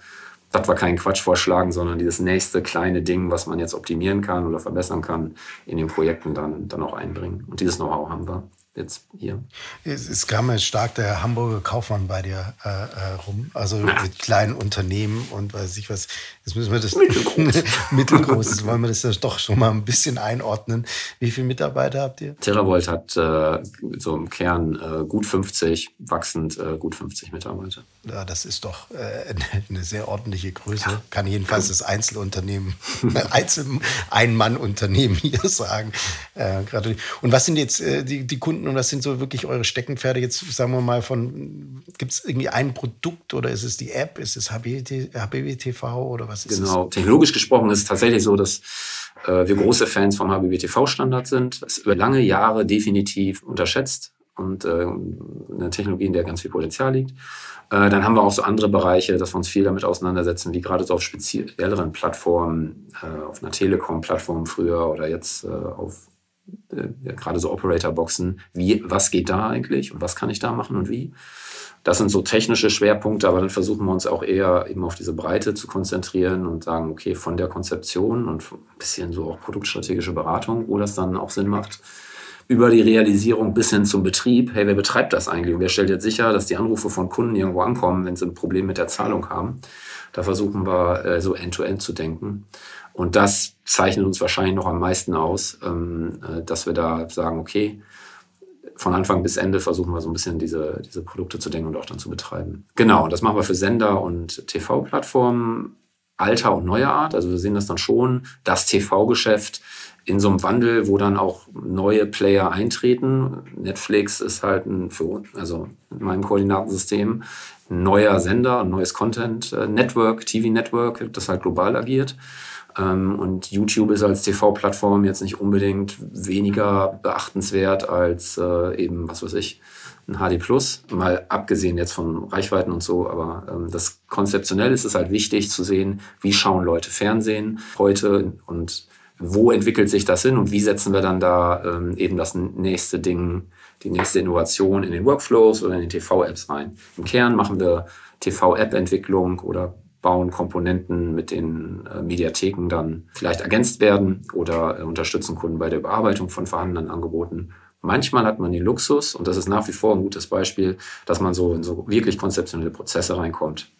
das war kein Quatsch vorschlagen, sondern dieses nächste kleine Ding, was man jetzt optimieren kann oder verbessern kann, in den Projekten dann, dann auch einbringen. Und dieses Know-how haben wir jetzt hier. Es, es kam ja stark der Hamburger Kaufmann bei dir äh, äh, rum, also ja. mit kleinen Unternehmen und weiß ich was. Jetzt müssen wir das mittelgroß, mittelgroß wollen wir das ja doch schon mal ein bisschen einordnen. Wie viele Mitarbeiter habt ihr? TerraVolt hat äh, so im Kern äh, gut 50, wachsend äh, gut 50 Mitarbeiter. Ja, das ist doch äh, eine sehr ordentliche Größe. Ja. Kann jedenfalls das Einzelunternehmen, Einzel Ein-Mann-Unternehmen hier sagen. und was sind jetzt die, die Kunden? Und was sind so wirklich eure Steckenpferde jetzt, sagen wir mal, von, gibt es irgendwie ein Produkt oder ist es die App, ist es HBBTV oder was ist Genau, es? technologisch gesprochen ist es tatsächlich so, dass äh, wir große Fans vom HBBTV-Standard sind. Das ist über lange Jahre definitiv unterschätzt und äh, eine Technologie, in der ganz viel Potenzial liegt. Äh, dann haben wir auch so andere Bereiche, dass wir uns viel damit auseinandersetzen, wie gerade so auf spezielleren Plattformen, äh, auf einer Telekom-Plattform früher oder jetzt äh, auf äh, gerade so Operator-Boxen, was geht da eigentlich und was kann ich da machen und wie. Das sind so technische Schwerpunkte, aber dann versuchen wir uns auch eher eben auf diese Breite zu konzentrieren und sagen, okay, von der Konzeption und ein bisschen so auch produktstrategische Beratung, wo das dann auch Sinn macht, über die Realisierung bis hin zum Betrieb. Hey, wer betreibt das eigentlich? Und wer stellt jetzt sicher, dass die Anrufe von Kunden irgendwo ankommen, wenn sie ein Problem mit der Zahlung haben? Da versuchen wir äh, so end-to-end -end zu denken. Und das zeichnet uns wahrscheinlich noch am meisten aus, ähm, äh, dass wir da sagen, okay, von Anfang bis Ende versuchen wir so ein bisschen diese, diese Produkte zu denken und auch dann zu betreiben. Genau, das machen wir für Sender und TV-Plattformen alter und neuer Art. Also wir sehen das dann schon, das TV-Geschäft in so einem Wandel, wo dann auch neue Player eintreten. Netflix ist halt ein, für, also in meinem Koordinatensystem ein neuer Sender, ein neues Content-Network, TV-Network, das halt global agiert. Ähm, und YouTube ist als TV-Plattform jetzt nicht unbedingt weniger beachtenswert als äh, eben, was weiß ich, ein HD Plus, mal abgesehen jetzt von Reichweiten und so, aber ähm, das konzeptionell ist es halt wichtig zu sehen, wie schauen Leute Fernsehen heute und wo entwickelt sich das hin und wie setzen wir dann da ähm, eben das nächste Ding, die nächste Innovation in den Workflows oder in den TV-Apps rein. Im Kern machen wir TV-App-Entwicklung oder bauen Komponenten, mit den äh, Mediatheken dann vielleicht ergänzt werden oder äh, unterstützen Kunden bei der Überarbeitung von vorhandenen Angeboten. Manchmal hat man den Luxus, und das ist nach wie vor ein gutes Beispiel, dass man so in so wirklich konzeptionelle Prozesse reinkommt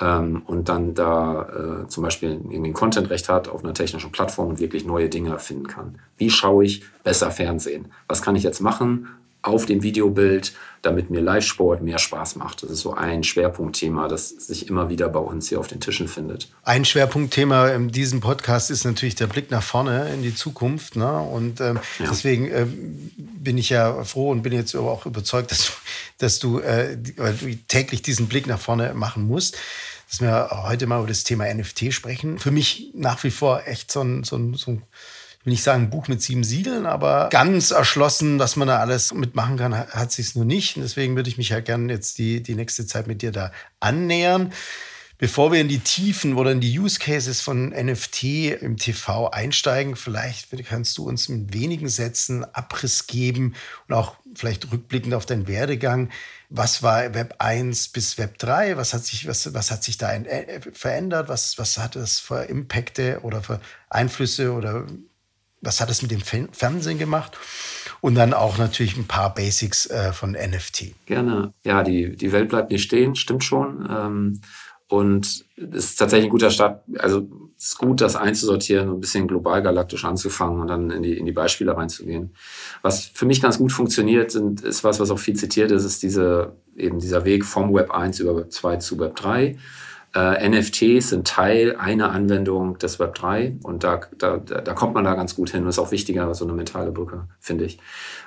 ähm, und dann da äh, zum Beispiel in den Content-Recht hat auf einer technischen Plattform und wirklich neue Dinge erfinden kann. Wie schaue ich besser Fernsehen? Was kann ich jetzt machen auf dem Videobild, damit mir Live-Sport mehr Spaß macht? Das ist so ein Schwerpunktthema, das sich immer wieder bei uns hier auf den Tischen findet. Ein Schwerpunktthema in diesem Podcast ist natürlich der Blick nach vorne in die Zukunft. Ne? Und ähm, ja. deswegen ähm, bin ich ja froh und bin jetzt aber auch überzeugt, dass, dass du, äh, du täglich diesen Blick nach vorne machen musst dass wir heute mal über das Thema NFT sprechen. Für mich nach wie vor echt so ein, so ein, so ein ich will nicht sagen Buch mit sieben Siegeln, aber ganz erschlossen, was man da alles mitmachen kann, hat sich es nur nicht. Und deswegen würde ich mich ja gerne jetzt die, die nächste Zeit mit dir da annähern. Bevor wir in die Tiefen oder in die Use Cases von NFT im TV einsteigen, vielleicht kannst du uns mit wenigen Sätzen Abriss geben und auch vielleicht rückblickend auf deinen Werdegang. Was war Web 1 bis Web 3? Was hat sich, was, was hat sich da äh, verändert? Was, was hat es für Impacte oder für Einflüsse oder was hat es mit dem Fernsehen gemacht? Und dann auch natürlich ein paar Basics äh, von NFT. Gerne. Ja, die, die Welt bleibt nicht stehen, stimmt schon. Ähm, und es ist tatsächlich ein guter Start. Also ist gut, das einzusortieren, ein bisschen global galaktisch anzufangen und dann in die, in die Beispiele reinzugehen. Was für mich ganz gut funktioniert, sind, ist was, was auch viel zitiert ist, ist diese, eben dieser Weg vom Web 1 über Web 2 zu Web 3. Äh, NFTs sind Teil einer Anwendung des Web 3 und da, da, da kommt man da ganz gut hin. Das ist auch wichtiger, so eine mentale Brücke, finde ich.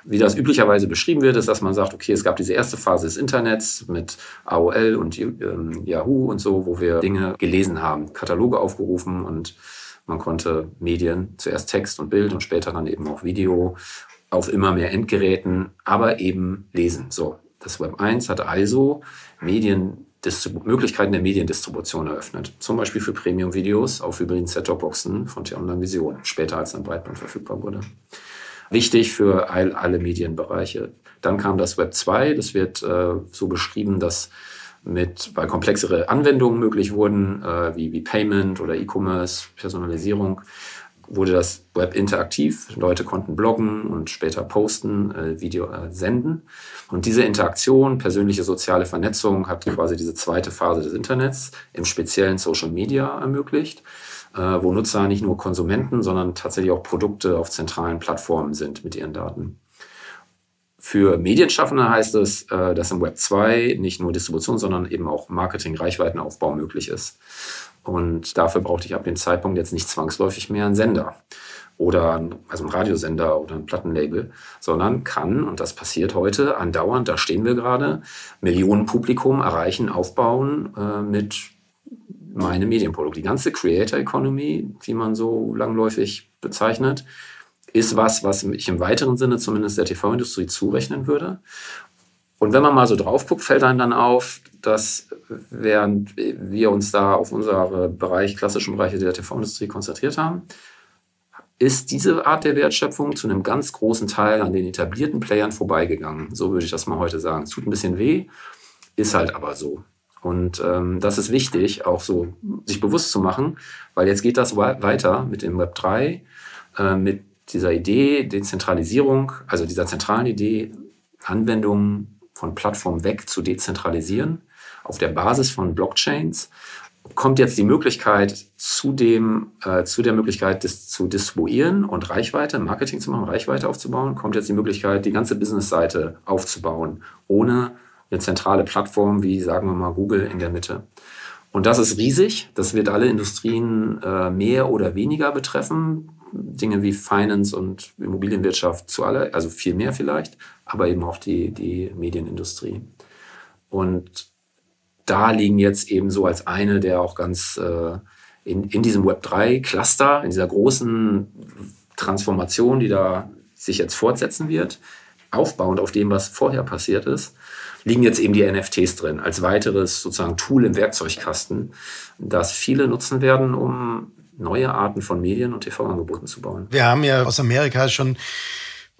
Wie das üblicherweise beschrieben wird, ist, dass man sagt, okay, es gab diese erste Phase des Internets mit AOL und ähm, Yahoo und so, wo wir Dinge gelesen haben, Kataloge aufgerufen und man konnte Medien, zuerst Text und Bild und später dann eben auch Video auf immer mehr Endgeräten, aber eben lesen. So, das Web 1 hat also Medien Distribu Möglichkeiten der Mediendistribution eröffnet. Zum Beispiel für Premium-Videos auf hybriden Set-Top-Boxen von T-Online Vision, später als dann Breitband verfügbar wurde. Wichtig für all, alle Medienbereiche. Dann kam das Web 2, das wird äh, so beschrieben, dass mit, weil komplexere Anwendungen möglich wurden, äh, wie, wie Payment oder E-Commerce, Personalisierung, wurde das Web interaktiv. Leute konnten bloggen und später posten, äh, Video äh, senden. Und diese Interaktion, persönliche soziale Vernetzung hat quasi diese zweite Phase des Internets im speziellen Social Media ermöglicht, äh, wo Nutzer nicht nur Konsumenten, sondern tatsächlich auch Produkte auf zentralen Plattformen sind mit ihren Daten. Für Medienschaffende heißt es, äh, dass im Web 2 nicht nur Distribution, sondern eben auch Marketing, Reichweitenaufbau möglich ist. Und dafür brauchte ich ab dem Zeitpunkt jetzt nicht zwangsläufig mehr einen Sender oder also einen Radiosender oder ein Plattenlabel, sondern kann, und das passiert heute andauernd, da stehen wir gerade, Millionen Publikum erreichen, aufbauen äh, mit meinem Medienprodukt. Die ganze Creator Economy, wie man so langläufig bezeichnet, ist was, was ich im weiteren Sinne zumindest der TV-Industrie zurechnen würde. Und wenn man mal so drauf guckt, fällt einem dann auf, dass während wir uns da auf unseren Bereich, klassischen Bereiche der TV-Industrie konzentriert haben, ist diese Art der Wertschöpfung zu einem ganz großen Teil an den etablierten Playern vorbeigegangen. So würde ich das mal heute sagen. Es tut ein bisschen weh, ist halt aber so. Und ähm, das ist wichtig, auch so sich bewusst zu machen, weil jetzt geht das weiter mit dem Web 3, äh, mit dieser Idee, Dezentralisierung, also dieser zentralen Idee, Anwendungen von Plattformen weg zu dezentralisieren auf der Basis von Blockchains kommt jetzt die Möglichkeit zu, dem, äh, zu der Möglichkeit, das zu distribuieren und Reichweite, Marketing zu machen, Reichweite aufzubauen, kommt jetzt die Möglichkeit, die ganze Businessseite aufzubauen, ohne eine zentrale Plattform wie, sagen wir mal, Google in der Mitte. Und das ist riesig. Das wird alle Industrien äh, mehr oder weniger betreffen. Dinge wie Finance und Immobilienwirtschaft zu aller, also viel mehr vielleicht, aber eben auch die, die Medienindustrie. Und da liegen jetzt eben so als eine der auch ganz äh, in, in diesem Web3-Cluster, in dieser großen Transformation, die da sich jetzt fortsetzen wird, aufbauend auf dem, was vorher passiert ist, liegen jetzt eben die NFTs drin, als weiteres sozusagen Tool im Werkzeugkasten, das viele nutzen werden, um neue Arten von Medien und TV-Angeboten zu bauen. Wir haben ja aus Amerika schon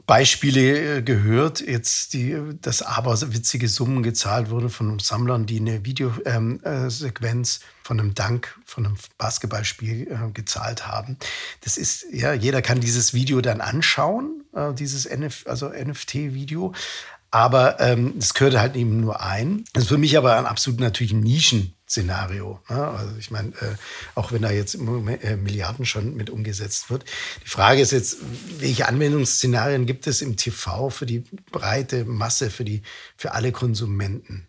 Beispiele äh, gehört, jetzt die, dass aber witzige Summen gezahlt wurden von Sammlern, die eine Videosequenz ähm, äh, von einem Dank, von einem Basketballspiel äh, gezahlt haben. Das ist, ja, jeder kann dieses Video dann anschauen, äh, dieses NF, also NFT-Video. Aber ähm, das gehört halt eben nur ein. Das ist für mich aber ein absolut natürlich Nischen-Szenario. Ne? Also ich meine, äh, auch wenn da jetzt äh, Milliarden schon mit umgesetzt wird. Die Frage ist jetzt, welche Anwendungsszenarien gibt es im TV für die breite Masse, für, die, für alle Konsumenten?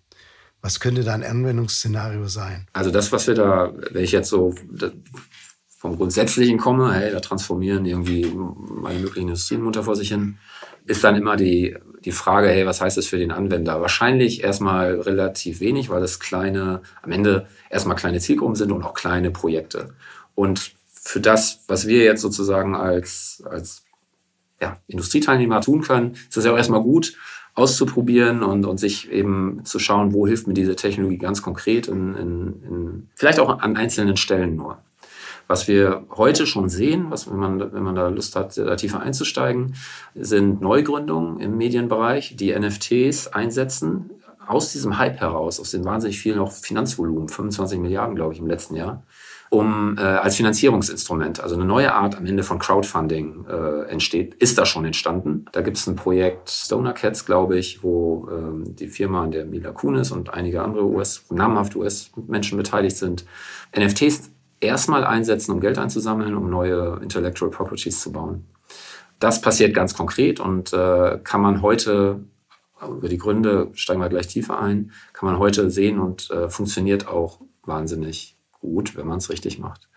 Was könnte da ein Anwendungsszenario sein? Also das, was wir da, wenn ich jetzt so vom Grundsätzlichen komme, hey, da transformieren irgendwie alle möglichen Industrien munter vor sich hin, ist dann immer die die Frage, hey, was heißt das für den Anwender? Wahrscheinlich erstmal relativ wenig, weil es kleine, am Ende erstmal kleine Zielgruppen sind und auch kleine Projekte. Und für das, was wir jetzt sozusagen als, als ja, Industrieteilnehmer tun können, ist es ja auch erstmal gut, auszuprobieren und, und sich eben zu schauen, wo hilft mir diese Technologie ganz konkret, in, in, in, vielleicht auch an einzelnen Stellen nur. Was wir heute schon sehen, was, wenn, man, wenn man da Lust hat, da tiefer einzusteigen, sind Neugründungen im Medienbereich, die NFTs einsetzen, aus diesem Hype heraus, aus den wahnsinnig vielen auch Finanzvolumen, 25 Milliarden, glaube ich, im letzten Jahr, um äh, als Finanzierungsinstrument, also eine neue Art am Ende von Crowdfunding äh, entsteht, ist da schon entstanden. Da gibt es ein Projekt Stoner Cats, glaube ich, wo ähm, die Firma, an der Mila Kunis und einige andere US, namhafte US-Menschen beteiligt sind, NFTs erstmal einsetzen, um Geld einzusammeln, um neue Intellectual Properties zu bauen. Das passiert ganz konkret und äh, kann man heute, über die Gründe steigen wir gleich tiefer ein, kann man heute sehen und äh, funktioniert auch wahnsinnig gut, wenn man es richtig macht.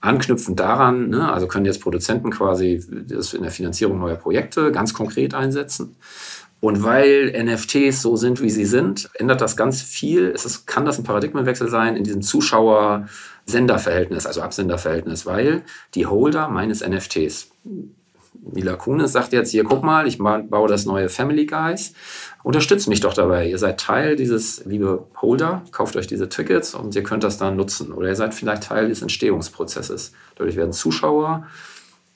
Anknüpfend daran, ne, also können jetzt Produzenten quasi das in der Finanzierung neuer Projekte ganz konkret einsetzen. Und weil NFTs so sind, wie sie sind, ändert das ganz viel. Es ist, kann das ein Paradigmenwechsel sein in diesem Zuschauer-Sender-Verhältnis, also Absender-Verhältnis, weil die Holder meines NFTs, Mila Kunis sagt jetzt hier, guck mal, ich baue das neue Family Guys. Unterstützt mich doch dabei. Ihr seid Teil dieses, liebe Holder, kauft euch diese Tickets und ihr könnt das dann nutzen. Oder ihr seid vielleicht Teil des Entstehungsprozesses. Dadurch werden Zuschauer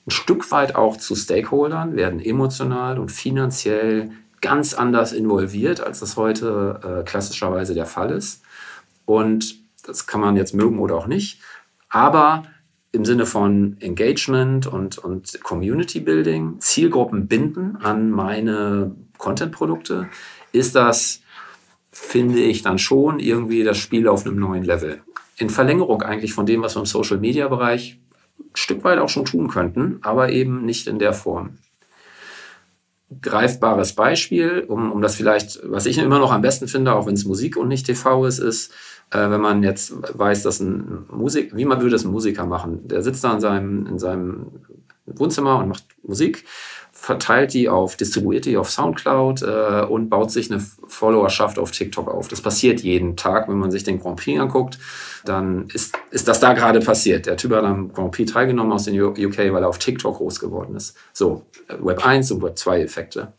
ein Stück weit auch zu Stakeholdern, werden emotional und finanziell ganz anders involviert, als das heute äh, klassischerweise der Fall ist. Und das kann man jetzt mögen oder auch nicht. Aber im Sinne von Engagement und, und Community Building, Zielgruppen binden an meine Content-Produkte, ist das, finde ich, dann schon irgendwie das Spiel auf einem neuen Level. In Verlängerung eigentlich von dem, was wir im Social-Media-Bereich ein Stück weit auch schon tun könnten, aber eben nicht in der Form greifbares Beispiel, um, um das vielleicht, was ich immer noch am besten finde, auch wenn es Musik und nicht TV ist, ist, äh, wenn man jetzt weiß, dass ein Musik, wie man würde es ein Musiker machen, der sitzt da in seinem, in seinem Wohnzimmer und macht Musik verteilt die auf, distribuiert die auf Soundcloud äh, und baut sich eine Followerschaft auf TikTok auf. Das passiert jeden Tag, wenn man sich den Grand Prix anguckt, dann ist, ist das da gerade passiert. Der Typ hat am Grand Prix teilgenommen aus den UK, weil er auf TikTok groß geworden ist. So, Web 1 und Web 2 Effekte.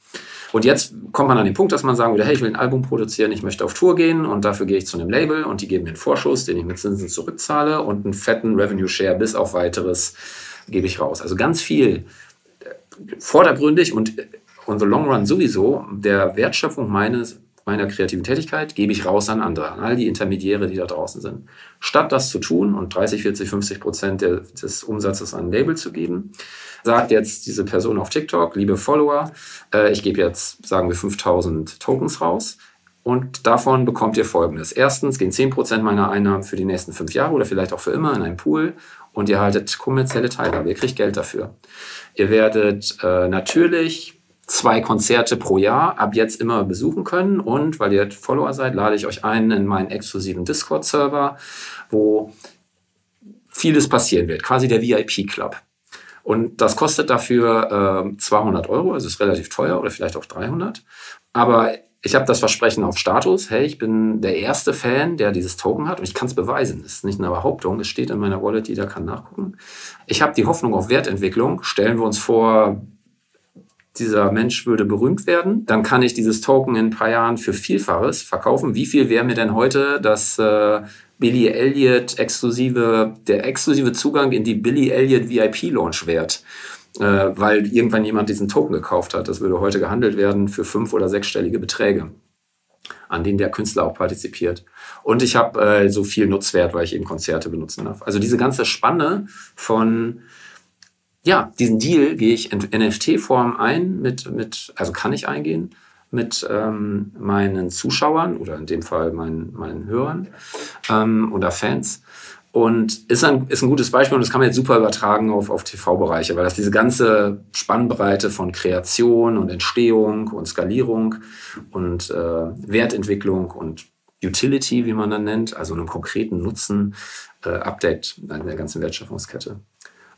Und jetzt kommt man an den Punkt, dass man sagen würde, hey, ich will ein Album produzieren, ich möchte auf Tour gehen und dafür gehe ich zu einem Label und die geben mir einen Vorschuss, den ich mit Zinsen zurückzahle und einen fetten Revenue Share bis auf weiteres gebe ich raus. Also ganz viel vordergründig und on the long run sowieso der Wertschöpfung meines, meiner kreativen Tätigkeit gebe ich raus an andere, an all die Intermediäre, die da draußen sind. Statt das zu tun und 30, 40, 50 Prozent des Umsatzes an ein Label zu geben, sagt jetzt diese Person auf TikTok, liebe Follower, äh, ich gebe jetzt, sagen wir, 5000 Tokens raus. Und davon bekommt ihr Folgendes. Erstens gehen 10% meiner Einnahmen für die nächsten fünf Jahre oder vielleicht auch für immer in einen Pool und ihr haltet kommerzielle Teilhabe. Ihr kriegt Geld dafür. Ihr werdet äh, natürlich zwei Konzerte pro Jahr ab jetzt immer besuchen können. Und weil ihr Follower seid, lade ich euch ein in meinen exklusiven Discord-Server, wo vieles passieren wird. Quasi der VIP-Club. Und das kostet dafür äh, 200 Euro, also ist relativ teuer oder vielleicht auch 300. Aber ich habe das Versprechen auf Status, hey, ich bin der erste Fan, der dieses Token hat und ich kann es beweisen. Das ist nicht eine Behauptung, es steht in meiner Wallet, jeder kann nachgucken. Ich habe die Hoffnung auf Wertentwicklung. Stellen wir uns vor, dieser Mensch würde berühmt werden, dann kann ich dieses Token in ein paar Jahren für Vielfaches verkaufen. Wie viel wäre mir denn heute das äh, Billy Elliott exklusive, der exklusive Zugang in die Billy Elliott VIP Launch wert? Äh, weil irgendwann jemand diesen Token gekauft hat. Das würde heute gehandelt werden für fünf- oder sechsstellige Beträge an denen der Künstler auch partizipiert. Und ich habe äh, so viel Nutzwert, weil ich eben Konzerte benutzen darf. Also diese ganze Spanne von ja, diesen Deal gehe ich in NFT-Form ein, mit, mit, also kann ich eingehen mit ähm, meinen Zuschauern oder in dem Fall meinen, meinen Hörern ähm, oder Fans. Und ist ein, ist ein gutes Beispiel und das kann man jetzt super übertragen auf, auf TV-Bereiche, weil das diese ganze Spannbreite von Kreation und Entstehung und Skalierung und äh, Wertentwicklung und Utility, wie man dann nennt, also einen konkreten Nutzen, äh, abdeckt in der ganzen Wertschöpfungskette.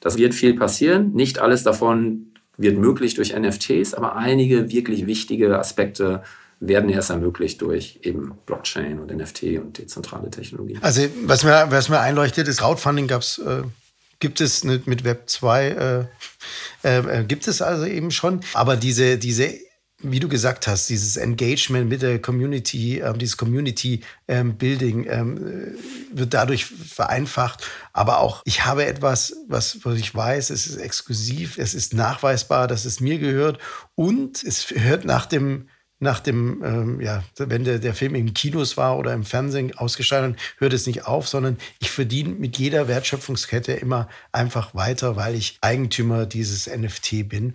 Das wird viel passieren. Nicht alles davon wird möglich durch NFTs, aber einige wirklich wichtige Aspekte werden erst ermöglicht durch eben Blockchain und NFT und dezentrale Technologien. Also was mir, was mir einleuchtet, ist Crowdfunding gab's, äh, gibt es mit Web 2, äh, äh, gibt es also eben schon. Aber diese, diese wie du gesagt hast, dieses Engagement mit der Community, äh, dieses Community ähm, Building ähm, wird dadurch vereinfacht. Aber auch ich habe etwas, was, was ich weiß, es ist exklusiv, es ist nachweisbar, dass es mir gehört und es hört nach dem nach dem, ähm, ja, wenn der, der Film in Kinos war oder im Fernsehen ausgestrahlt, hört es nicht auf, sondern ich verdiene mit jeder Wertschöpfungskette immer einfach weiter, weil ich Eigentümer dieses NFT bin.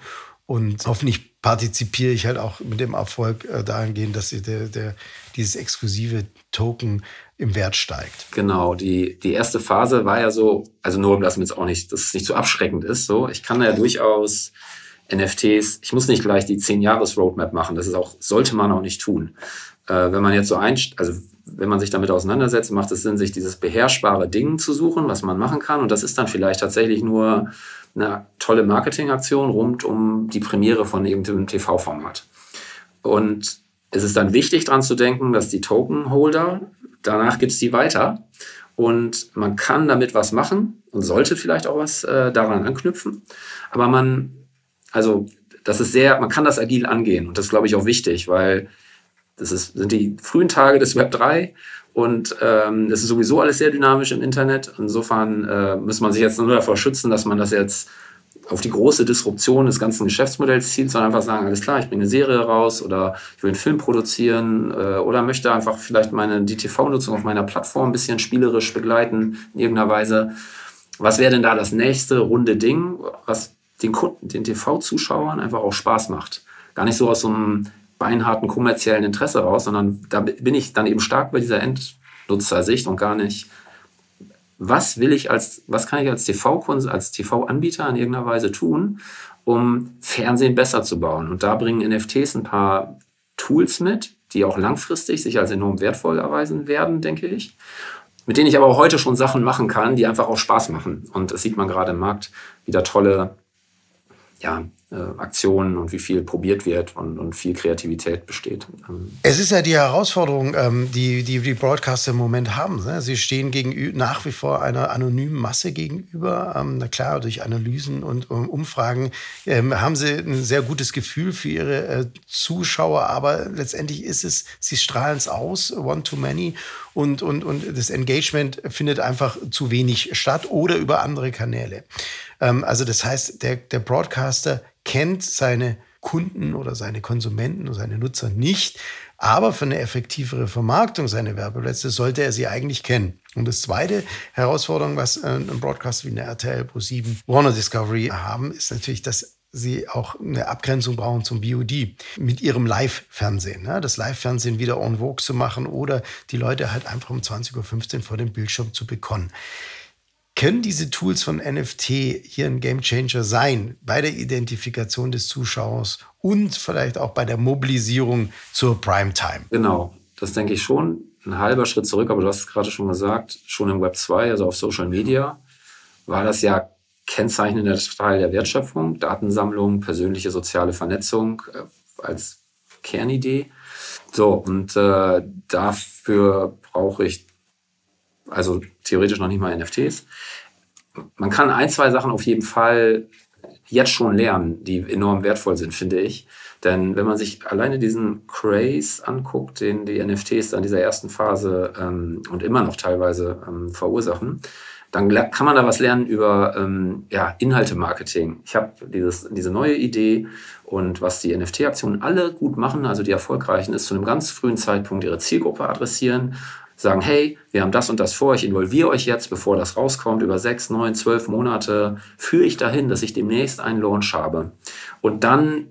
Und hoffentlich partizipiere ich halt auch mit dem Erfolg äh, dahingehend, dass der, der, dieses exklusive Token im Wert steigt. Genau, die, die erste Phase war ja so, also nur um das jetzt auch nicht, dass es nicht so abschreckend ist, so, ich kann ja durchaus NFTs, ich muss nicht gleich die 10-Jahres-Roadmap machen, das ist auch, sollte man auch nicht tun. Äh, wenn man jetzt so ein, also wenn man sich damit auseinandersetzt, macht es Sinn, sich dieses beherrschbare Ding zu suchen, was man machen kann. Und das ist dann vielleicht tatsächlich nur eine tolle Marketingaktion rund um die Premiere von irgendeinem TV-Format. Und es ist dann wichtig daran zu denken, dass die Token-Holder, danach gibt es die weiter. Und man kann damit was machen und sollte vielleicht auch was äh, daran anknüpfen. Aber man, also das ist sehr, man kann das agil angehen und das ist, glaube ich, auch wichtig, weil das ist, sind die frühen Tage des Web 3 und ähm, es ist sowieso alles sehr dynamisch im Internet. Insofern äh, muss man sich jetzt nur davor schützen, dass man das jetzt auf die große Disruption des ganzen Geschäftsmodells zieht, sondern einfach sagen, alles klar, ich bringe eine Serie raus oder ich will einen Film produzieren äh, oder möchte einfach vielleicht meine die TV-Nutzung auf meiner Plattform ein bisschen spielerisch begleiten in irgendeiner Weise. Was wäre denn da das nächste runde Ding, was den Kunden, den TV-Zuschauern einfach auch Spaß macht? Gar nicht so aus so einem beinharten kommerziellen Interesse raus, sondern da bin ich dann eben stark bei dieser Endnutzersicht und gar nicht, was will ich als, was kann ich als TV als TV-Anbieter in irgendeiner Weise tun, um Fernsehen besser zu bauen. Und da bringen NFTs ein paar Tools mit, die auch langfristig sich als enorm wertvoll erweisen werden, denke ich. Mit denen ich aber auch heute schon Sachen machen kann, die einfach auch Spaß machen. Und das sieht man gerade im Markt, wieder tolle ja, Aktionen und wie viel probiert wird und, und viel Kreativität besteht. Ähm, es ist ja die Herausforderung, ähm, die, die die Broadcaster im Moment haben. Ne? Sie stehen gegenüber, nach wie vor einer anonymen Masse gegenüber. Ähm, na klar, durch Analysen und Umfragen haben sie ein sehr gutes Gefühl für ihre äh, Zuschauer, aber letztendlich ist es, sie strahlen es aus, one to many und, und, und das Engagement findet einfach zu wenig statt oder über andere Kanäle. also das heißt, der, der Broadcaster kennt seine Kunden oder seine Konsumenten oder seine Nutzer nicht. Aber für eine effektivere Vermarktung seiner Werbeplätze sollte er sie eigentlich kennen. Und das zweite Herausforderung, was äh, ein Broadcast wie eine RTL Pro 7 Warner Discovery haben, ist natürlich, dass sie auch eine Abgrenzung brauchen zum BOD mit ihrem Live-Fernsehen. Ne? Das Live-Fernsehen wieder en vogue zu machen oder die Leute halt einfach um 20.15 Uhr vor dem Bildschirm zu bekommen. Können diese Tools von NFT hier ein Gamechanger sein bei der Identifikation des Zuschauers und vielleicht auch bei der Mobilisierung zur Primetime? Genau, das denke ich schon. Ein halber Schritt zurück, aber du hast es gerade schon gesagt, schon im Web 2, also auf Social Media, war das ja kennzeichnender Teil der Wertschöpfung, Datensammlung, persönliche soziale Vernetzung äh, als Kernidee. So, und äh, dafür brauche ich also theoretisch noch nicht mal NFTs. Man kann ein, zwei Sachen auf jeden Fall jetzt schon lernen, die enorm wertvoll sind, finde ich. Denn wenn man sich alleine diesen Craze anguckt, den die NFTs an dieser ersten Phase ähm, und immer noch teilweise ähm, verursachen, dann kann man da was lernen über ähm, ja, Inhalte-Marketing. Ich habe diese neue Idee und was die NFT-Aktionen alle gut machen, also die erfolgreichen, ist zu einem ganz frühen Zeitpunkt ihre Zielgruppe adressieren, sagen, hey, wir haben das und das vor, ich involviere euch jetzt, bevor das rauskommt, über sechs, neun, zwölf Monate führe ich dahin, dass ich demnächst einen Launch habe. Und dann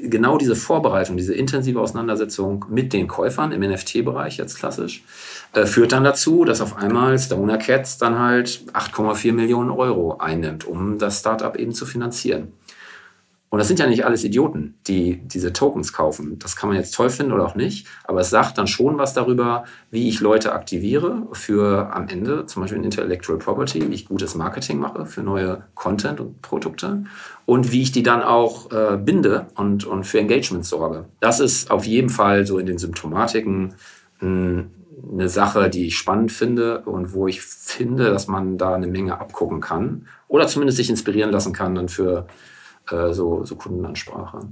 genau diese Vorbereitung, diese intensive Auseinandersetzung mit den Käufern im NFT-Bereich jetzt klassisch, äh, führt dann dazu, dass auf einmal Stoner Cats dann halt 8,4 Millionen Euro einnimmt, um das Startup eben zu finanzieren. Und das sind ja nicht alles Idioten, die diese Tokens kaufen. Das kann man jetzt toll finden oder auch nicht, aber es sagt dann schon was darüber, wie ich Leute aktiviere für am Ende zum Beispiel Intellectual Property, wie ich gutes Marketing mache für neue Content und Produkte und wie ich die dann auch äh, binde und, und für Engagement sorge. Das ist auf jeden Fall so in den Symptomatiken ein, eine Sache, die ich spannend finde und wo ich finde, dass man da eine Menge abgucken kann oder zumindest sich inspirieren lassen kann dann für äh, so, so Kundenansprache.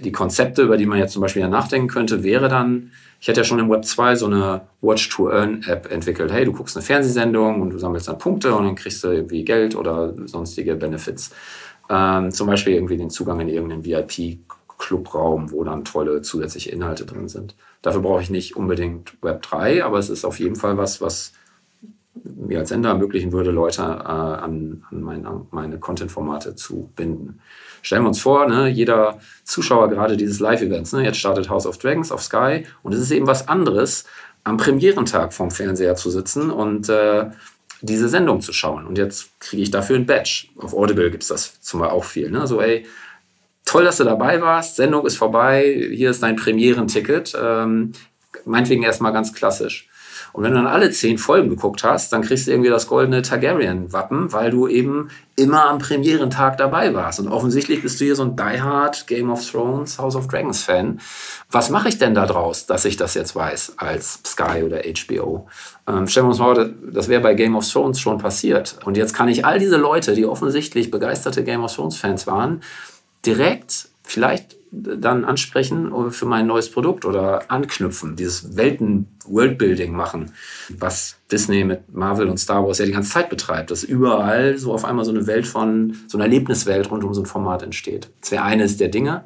Die Konzepte, über die man jetzt zum Beispiel nachdenken könnte, wäre dann, ich hätte ja schon im Web 2 so eine Watch-to-Earn-App entwickelt. Hey, du guckst eine Fernsehsendung und du sammelst dann Punkte und dann kriegst du irgendwie Geld oder sonstige Benefits. Ähm, zum Beispiel irgendwie den Zugang in irgendeinen VIP-Clubraum, wo dann tolle zusätzliche Inhalte drin sind. Dafür brauche ich nicht unbedingt Web 3, aber es ist auf jeden Fall was, was mir als Sender ermöglichen würde, Leute äh, an, an meine, meine Content-Formate zu binden. Stellen wir uns vor, ne, jeder Zuschauer gerade dieses Live-Events, ne, jetzt startet House of Dragons auf Sky und es ist eben was anderes, am Premierentag vorm Fernseher zu sitzen und äh, diese Sendung zu schauen. Und jetzt kriege ich dafür ein Badge. Auf Audible gibt es das zum Beispiel auch viel. Ne? So, ey, toll, dass du dabei warst, Sendung ist vorbei, hier ist dein Premierenticket. Ähm, meinetwegen erstmal ganz klassisch. Und wenn du dann alle zehn Folgen geguckt hast, dann kriegst du irgendwie das goldene Targaryen-Wappen, weil du eben immer am Premierentag dabei warst. Und offensichtlich bist du hier so ein diehard Game of Thrones, House of Dragons Fan. Was mache ich denn da draus, dass ich das jetzt weiß als Sky oder HBO? Ähm, stellen wir uns mal, das wäre bei Game of Thrones schon passiert. Und jetzt kann ich all diese Leute, die offensichtlich begeisterte Game of Thrones Fans waren, direkt vielleicht dann ansprechen für mein neues Produkt oder anknüpfen, dieses Welten-Worldbuilding machen, was Disney mit Marvel und Star Wars ja die ganze Zeit betreibt, dass überall so auf einmal so eine Welt von, so eine Erlebniswelt rund um so ein Format entsteht. Das wäre eines der Dinge.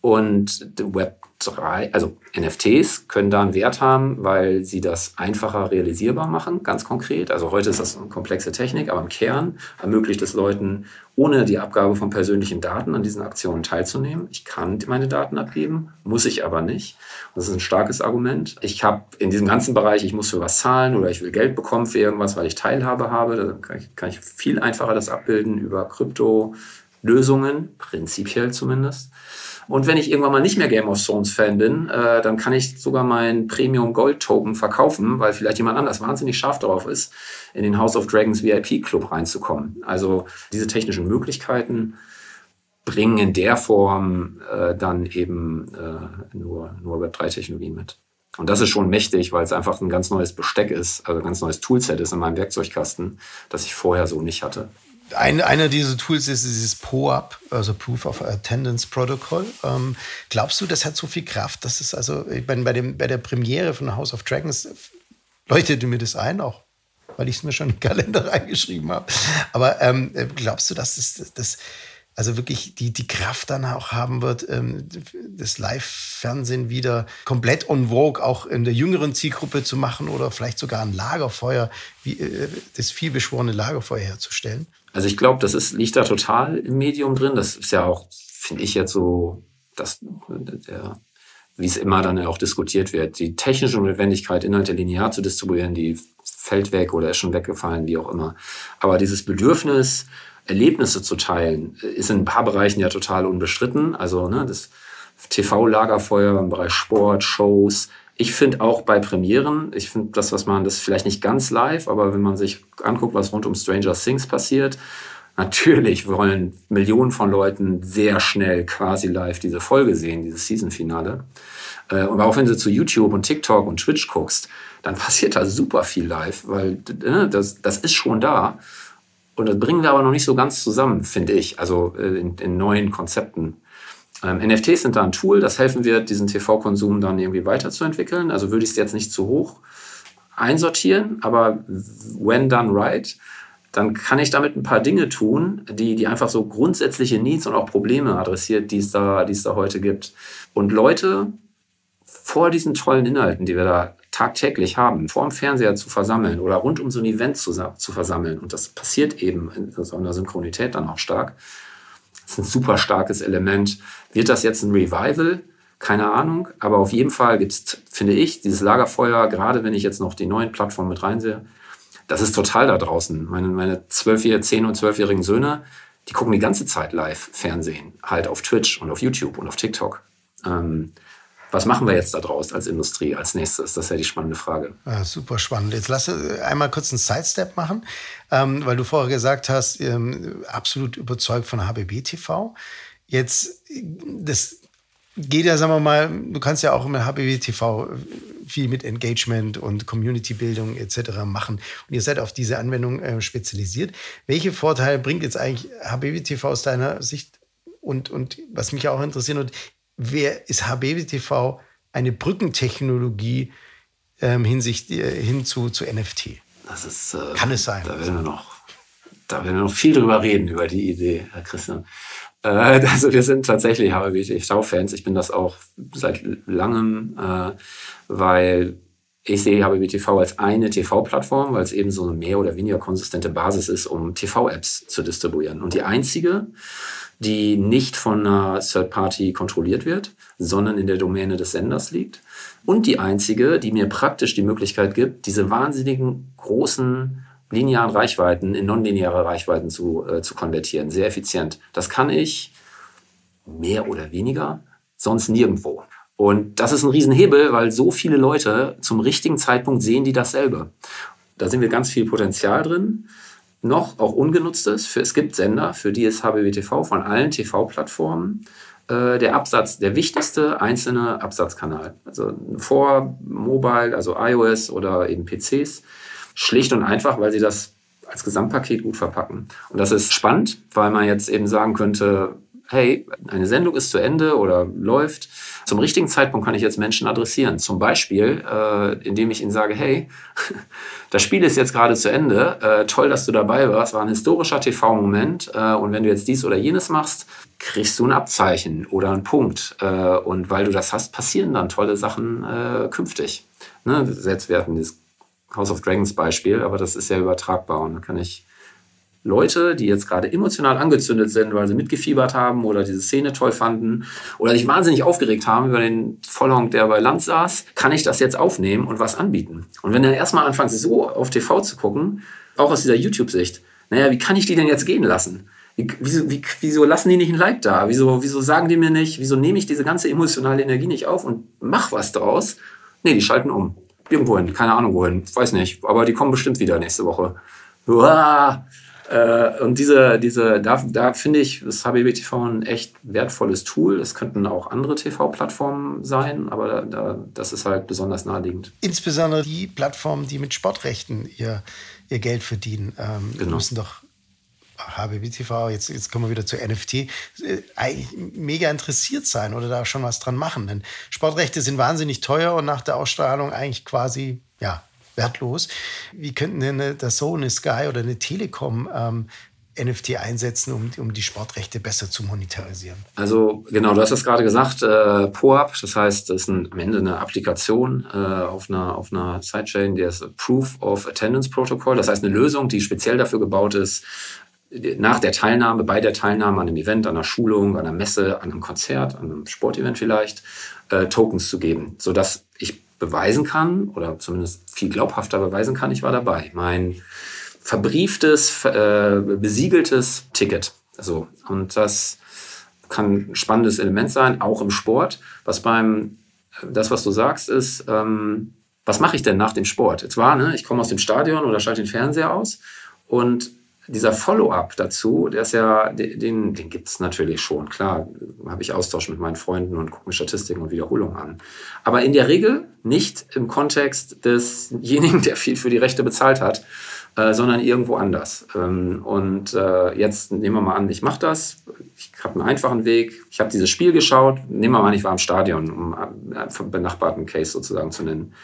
Und Web 3, also NFTs können da einen Wert haben, weil sie das einfacher realisierbar machen, ganz konkret. Also heute ist das eine komplexe Technik, aber im Kern ermöglicht es Leuten, ohne die Abgabe von persönlichen Daten an diesen Aktionen teilzunehmen. Ich kann meine Daten abgeben, muss ich aber nicht. Das ist ein starkes Argument. Ich habe in diesem ganzen Bereich, ich muss für was zahlen oder ich will Geld bekommen für irgendwas, weil ich Teilhabe habe. Da kann ich, kann ich viel einfacher das abbilden über Krypto-Lösungen, prinzipiell zumindest. Und wenn ich irgendwann mal nicht mehr Game of Thrones Fan bin, äh, dann kann ich sogar mein Premium Gold Token verkaufen, weil vielleicht jemand anders wahnsinnig scharf darauf ist, in den House of Dragons VIP Club reinzukommen. Also diese technischen Möglichkeiten bringen in der Form äh, dann eben äh, nur, nur Web3-Technologien mit. Und das ist schon mächtig, weil es einfach ein ganz neues Besteck ist, also ein ganz neues Toolset ist in meinem Werkzeugkasten, das ich vorher so nicht hatte. Ein, einer dieser Tools ist dieses POAP, also Proof of Attendance Protocol. Ähm, glaubst du, das hat so viel Kraft, dass es also bei, bei, dem, bei der Premiere von House of Dragons leuchtete mir das ein, auch weil ich es mir schon im Kalender reingeschrieben habe. Aber ähm, glaubst du, dass das, das also wirklich die, die Kraft dann auch haben wird, ähm, das Live-Fernsehen wieder komplett on vogue auch in der jüngeren Zielgruppe zu machen oder vielleicht sogar ein Lagerfeuer, wie, äh, das vielbeschworene Lagerfeuer herzustellen? Also ich glaube, das ist, liegt da total im Medium drin. Das ist ja auch, finde ich jetzt so, dass der, wie es immer dann auch diskutiert wird. Die technische Notwendigkeit, Inhalte linear zu distribuieren, die fällt weg oder ist schon weggefallen, wie auch immer. Aber dieses Bedürfnis, Erlebnisse zu teilen, ist in ein paar Bereichen ja total unbestritten. Also ne, das TV-Lagerfeuer im Bereich Sport, Shows, ich finde auch bei Premieren, ich finde das, was man, das ist vielleicht nicht ganz live, aber wenn man sich anguckt, was rund um Stranger Things passiert, natürlich wollen Millionen von Leuten sehr schnell quasi live diese Folge sehen, dieses Season-Finale. Äh, und auch wenn du zu YouTube und TikTok und Twitch guckst, dann passiert da super viel live, weil äh, das, das ist schon da. Und das bringen wir aber noch nicht so ganz zusammen, finde ich, also äh, in, in neuen Konzepten. Ähm, NFTs sind da ein Tool, das helfen wird, diesen TV-Konsum dann irgendwie weiterzuentwickeln. Also würde ich es jetzt nicht zu hoch einsortieren, aber when done right, dann kann ich damit ein paar Dinge tun, die, die einfach so grundsätzliche Needs und auch Probleme adressiert, die es da, die es da heute gibt. Und Leute vor diesen tollen Inhalten, die wir da tagtäglich haben, vor dem Fernseher zu versammeln oder rund um so ein Event zu, zu versammeln, und das passiert eben in so einer Synchronität dann auch stark, das ist ein super starkes Element. Wird das jetzt ein Revival? Keine Ahnung, aber auf jeden Fall gibt es, finde ich, dieses Lagerfeuer, gerade wenn ich jetzt noch die neuen Plattformen mit reinsehe, das ist total da draußen. Meine, meine 12 10 und 12-jährigen Söhne, die gucken die ganze Zeit live Fernsehen, halt auf Twitch und auf YouTube und auf TikTok. Ähm, was machen wir jetzt da draus als Industrie als nächstes? Das ist ja die spannende Frage. Ja, super spannend. Jetzt lass einmal kurz einen Sidestep machen, ähm, weil du vorher gesagt hast, ähm, absolut überzeugt von HBB TV. Jetzt, das geht ja, sagen wir mal, du kannst ja auch im HBB TV viel mit Engagement und Community-Bildung etc. machen. Und ihr seid auf diese Anwendung äh, spezialisiert. Welche Vorteile bringt jetzt eigentlich HBB TV aus deiner Sicht? Und, und was mich auch interessiert, und wer ist HBB TV eine Brückentechnologie ähm, hinsicht, äh, hin zu, zu NFT? Das ist, äh, Kann es sein? Da werden wir noch, da werden wir noch viel drüber reden, über die Idee, Herr Christian. Äh, also wir sind tatsächlich HBB TV-Fans. Ich bin das auch seit langem, äh, weil ich sehe HBB TV als eine TV-Plattform, weil es eben so eine mehr oder weniger konsistente Basis ist, um TV-Apps zu distribuieren. Und die einzige, die nicht von einer Third Party kontrolliert wird, sondern in der Domäne des Senders liegt. Und die einzige, die mir praktisch die Möglichkeit gibt, diese wahnsinnigen großen linearen Reichweiten in nonlineare Reichweiten zu, äh, zu konvertieren. Sehr effizient. Das kann ich mehr oder weniger sonst nirgendwo. Und das ist ein Riesenhebel, weil so viele Leute zum richtigen Zeitpunkt sehen die dasselbe. Da sind wir ganz viel Potenzial drin noch auch ungenutztes. Für, es gibt Sender, für die ist HBWTV von allen TV-Plattformen äh, der Absatz, der wichtigste einzelne Absatzkanal. Also vor Mobile, also iOS oder eben PCs. Schlicht und einfach, weil sie das als Gesamtpaket gut verpacken. Und das ist spannend, weil man jetzt eben sagen könnte, hey, eine Sendung ist zu Ende oder läuft. Zum richtigen Zeitpunkt kann ich jetzt Menschen adressieren. Zum Beispiel, äh, indem ich ihnen sage, hey, das Spiel ist jetzt gerade zu Ende. Äh, toll, dass du dabei warst. War ein historischer TV-Moment. Äh, und wenn du jetzt dies oder jenes machst, kriegst du ein Abzeichen oder einen Punkt. Äh, und weil du das hast, passieren dann tolle Sachen äh, künftig. Ne? Jetzt hatten das House of Dragons Beispiel, aber das ist ja übertragbar und da kann ich Leute, die jetzt gerade emotional angezündet sind, weil sie mitgefiebert haben oder diese Szene toll fanden oder sich wahnsinnig aufgeregt haben über den Vollhonk, der bei Land saß, kann ich das jetzt aufnehmen und was anbieten. Und wenn du erstmal anfängst, so auf TV zu gucken, auch aus dieser YouTube-Sicht, naja, wie kann ich die denn jetzt gehen lassen? Wie, wieso, wie, wieso lassen die nicht ein Like da? Wieso, wieso sagen die mir nicht, wieso nehme ich diese ganze emotionale Energie nicht auf und mach was draus? Nee, die schalten um. Irgendwohin, keine Ahnung wohin, weiß nicht, aber die kommen bestimmt wieder nächste Woche. Uah, äh, und diese, diese, da, da finde ich, das HBB TV ein echt wertvolles Tool. Es könnten auch andere TV-Plattformen sein, aber da, da, das ist halt besonders naheliegend. Insbesondere die Plattformen, die mit Sportrechten ihr, ihr Geld verdienen, ähm, genau. müssen doch HBB TV, jetzt, jetzt kommen wir wieder zu NFT, äh, eigentlich mega interessiert sein oder da schon was dran machen. Denn Sportrechte sind wahnsinnig teuer und nach der Ausstrahlung eigentlich quasi, ja, wertlos. Wie könnten denn eine, der Sohn, eine Sky oder eine Telekom ähm, NFT einsetzen, um, um die Sportrechte besser zu monetarisieren? Also genau, du hast es gerade gesagt, äh, POAP, das heißt, das ist ein, am Ende eine Applikation äh, auf, einer, auf einer Sidechain, die ist Proof of Attendance Protocol, das heißt eine Lösung, die speziell dafür gebaut ist, nach der Teilnahme, bei der Teilnahme an einem Event, an einer Schulung, an einer Messe, an einem Konzert, an einem Sportevent vielleicht, äh, Tokens zu geben, sodass ich beweisen kann oder zumindest viel glaubhafter beweisen kann, ich war dabei. Mein verbrieftes, äh, besiegeltes Ticket. So. Und das kann ein spannendes Element sein, auch im Sport. Was beim, das, was du sagst, ist, ähm, was mache ich denn nach dem Sport? Jetzt war, ne, ich komme aus dem Stadion oder schalte den Fernseher aus und dieser Follow-up dazu, der ist ja, den, den gibt es natürlich schon. Klar, habe ich Austausch mit meinen Freunden und gucke mir Statistiken und Wiederholungen an. Aber in der Regel nicht im Kontext desjenigen, der viel für die Rechte bezahlt hat äh, sondern irgendwo anders. Ähm, und äh, jetzt nehmen wir mal an, ich mache das. Ich habe einen einfachen Weg. Ich habe dieses Spiel geschaut. Nehmen wir mal an, ich war im Stadion, um einen benachbarten Case sozusagen zu nennen.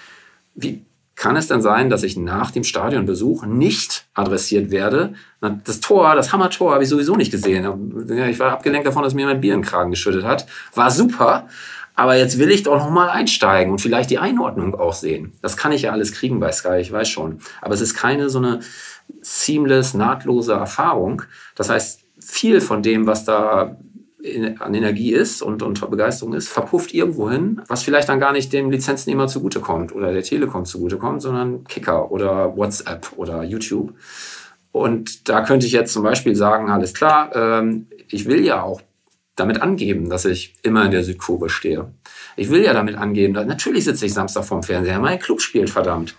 Wie kann es denn sein, dass ich nach dem Stadionbesuch nicht adressiert werde? Das Tor, das Hammertor habe ich sowieso nicht gesehen. Ich war abgelenkt davon, dass mir mein Bier in den Kragen geschüttet hat. War super. Aber jetzt will ich doch noch mal einsteigen und vielleicht die Einordnung auch sehen. Das kann ich ja alles kriegen bei Sky, ich weiß schon. Aber es ist keine so eine seamless, nahtlose Erfahrung. Das heißt, viel von dem, was da an Energie ist und, und Begeisterung ist, verpufft irgendwo hin, was vielleicht dann gar nicht dem Lizenznehmer zugutekommt oder der Telekom zugutekommt, sondern Kicker oder WhatsApp oder YouTube. Und da könnte ich jetzt zum Beispiel sagen, alles klar, ähm, ich will ja auch damit angeben, dass ich immer in der Südkurve stehe. Ich will ja damit angeben, dass natürlich sitze ich Samstag vorm Fernseher, mein Club spielt, verdammt.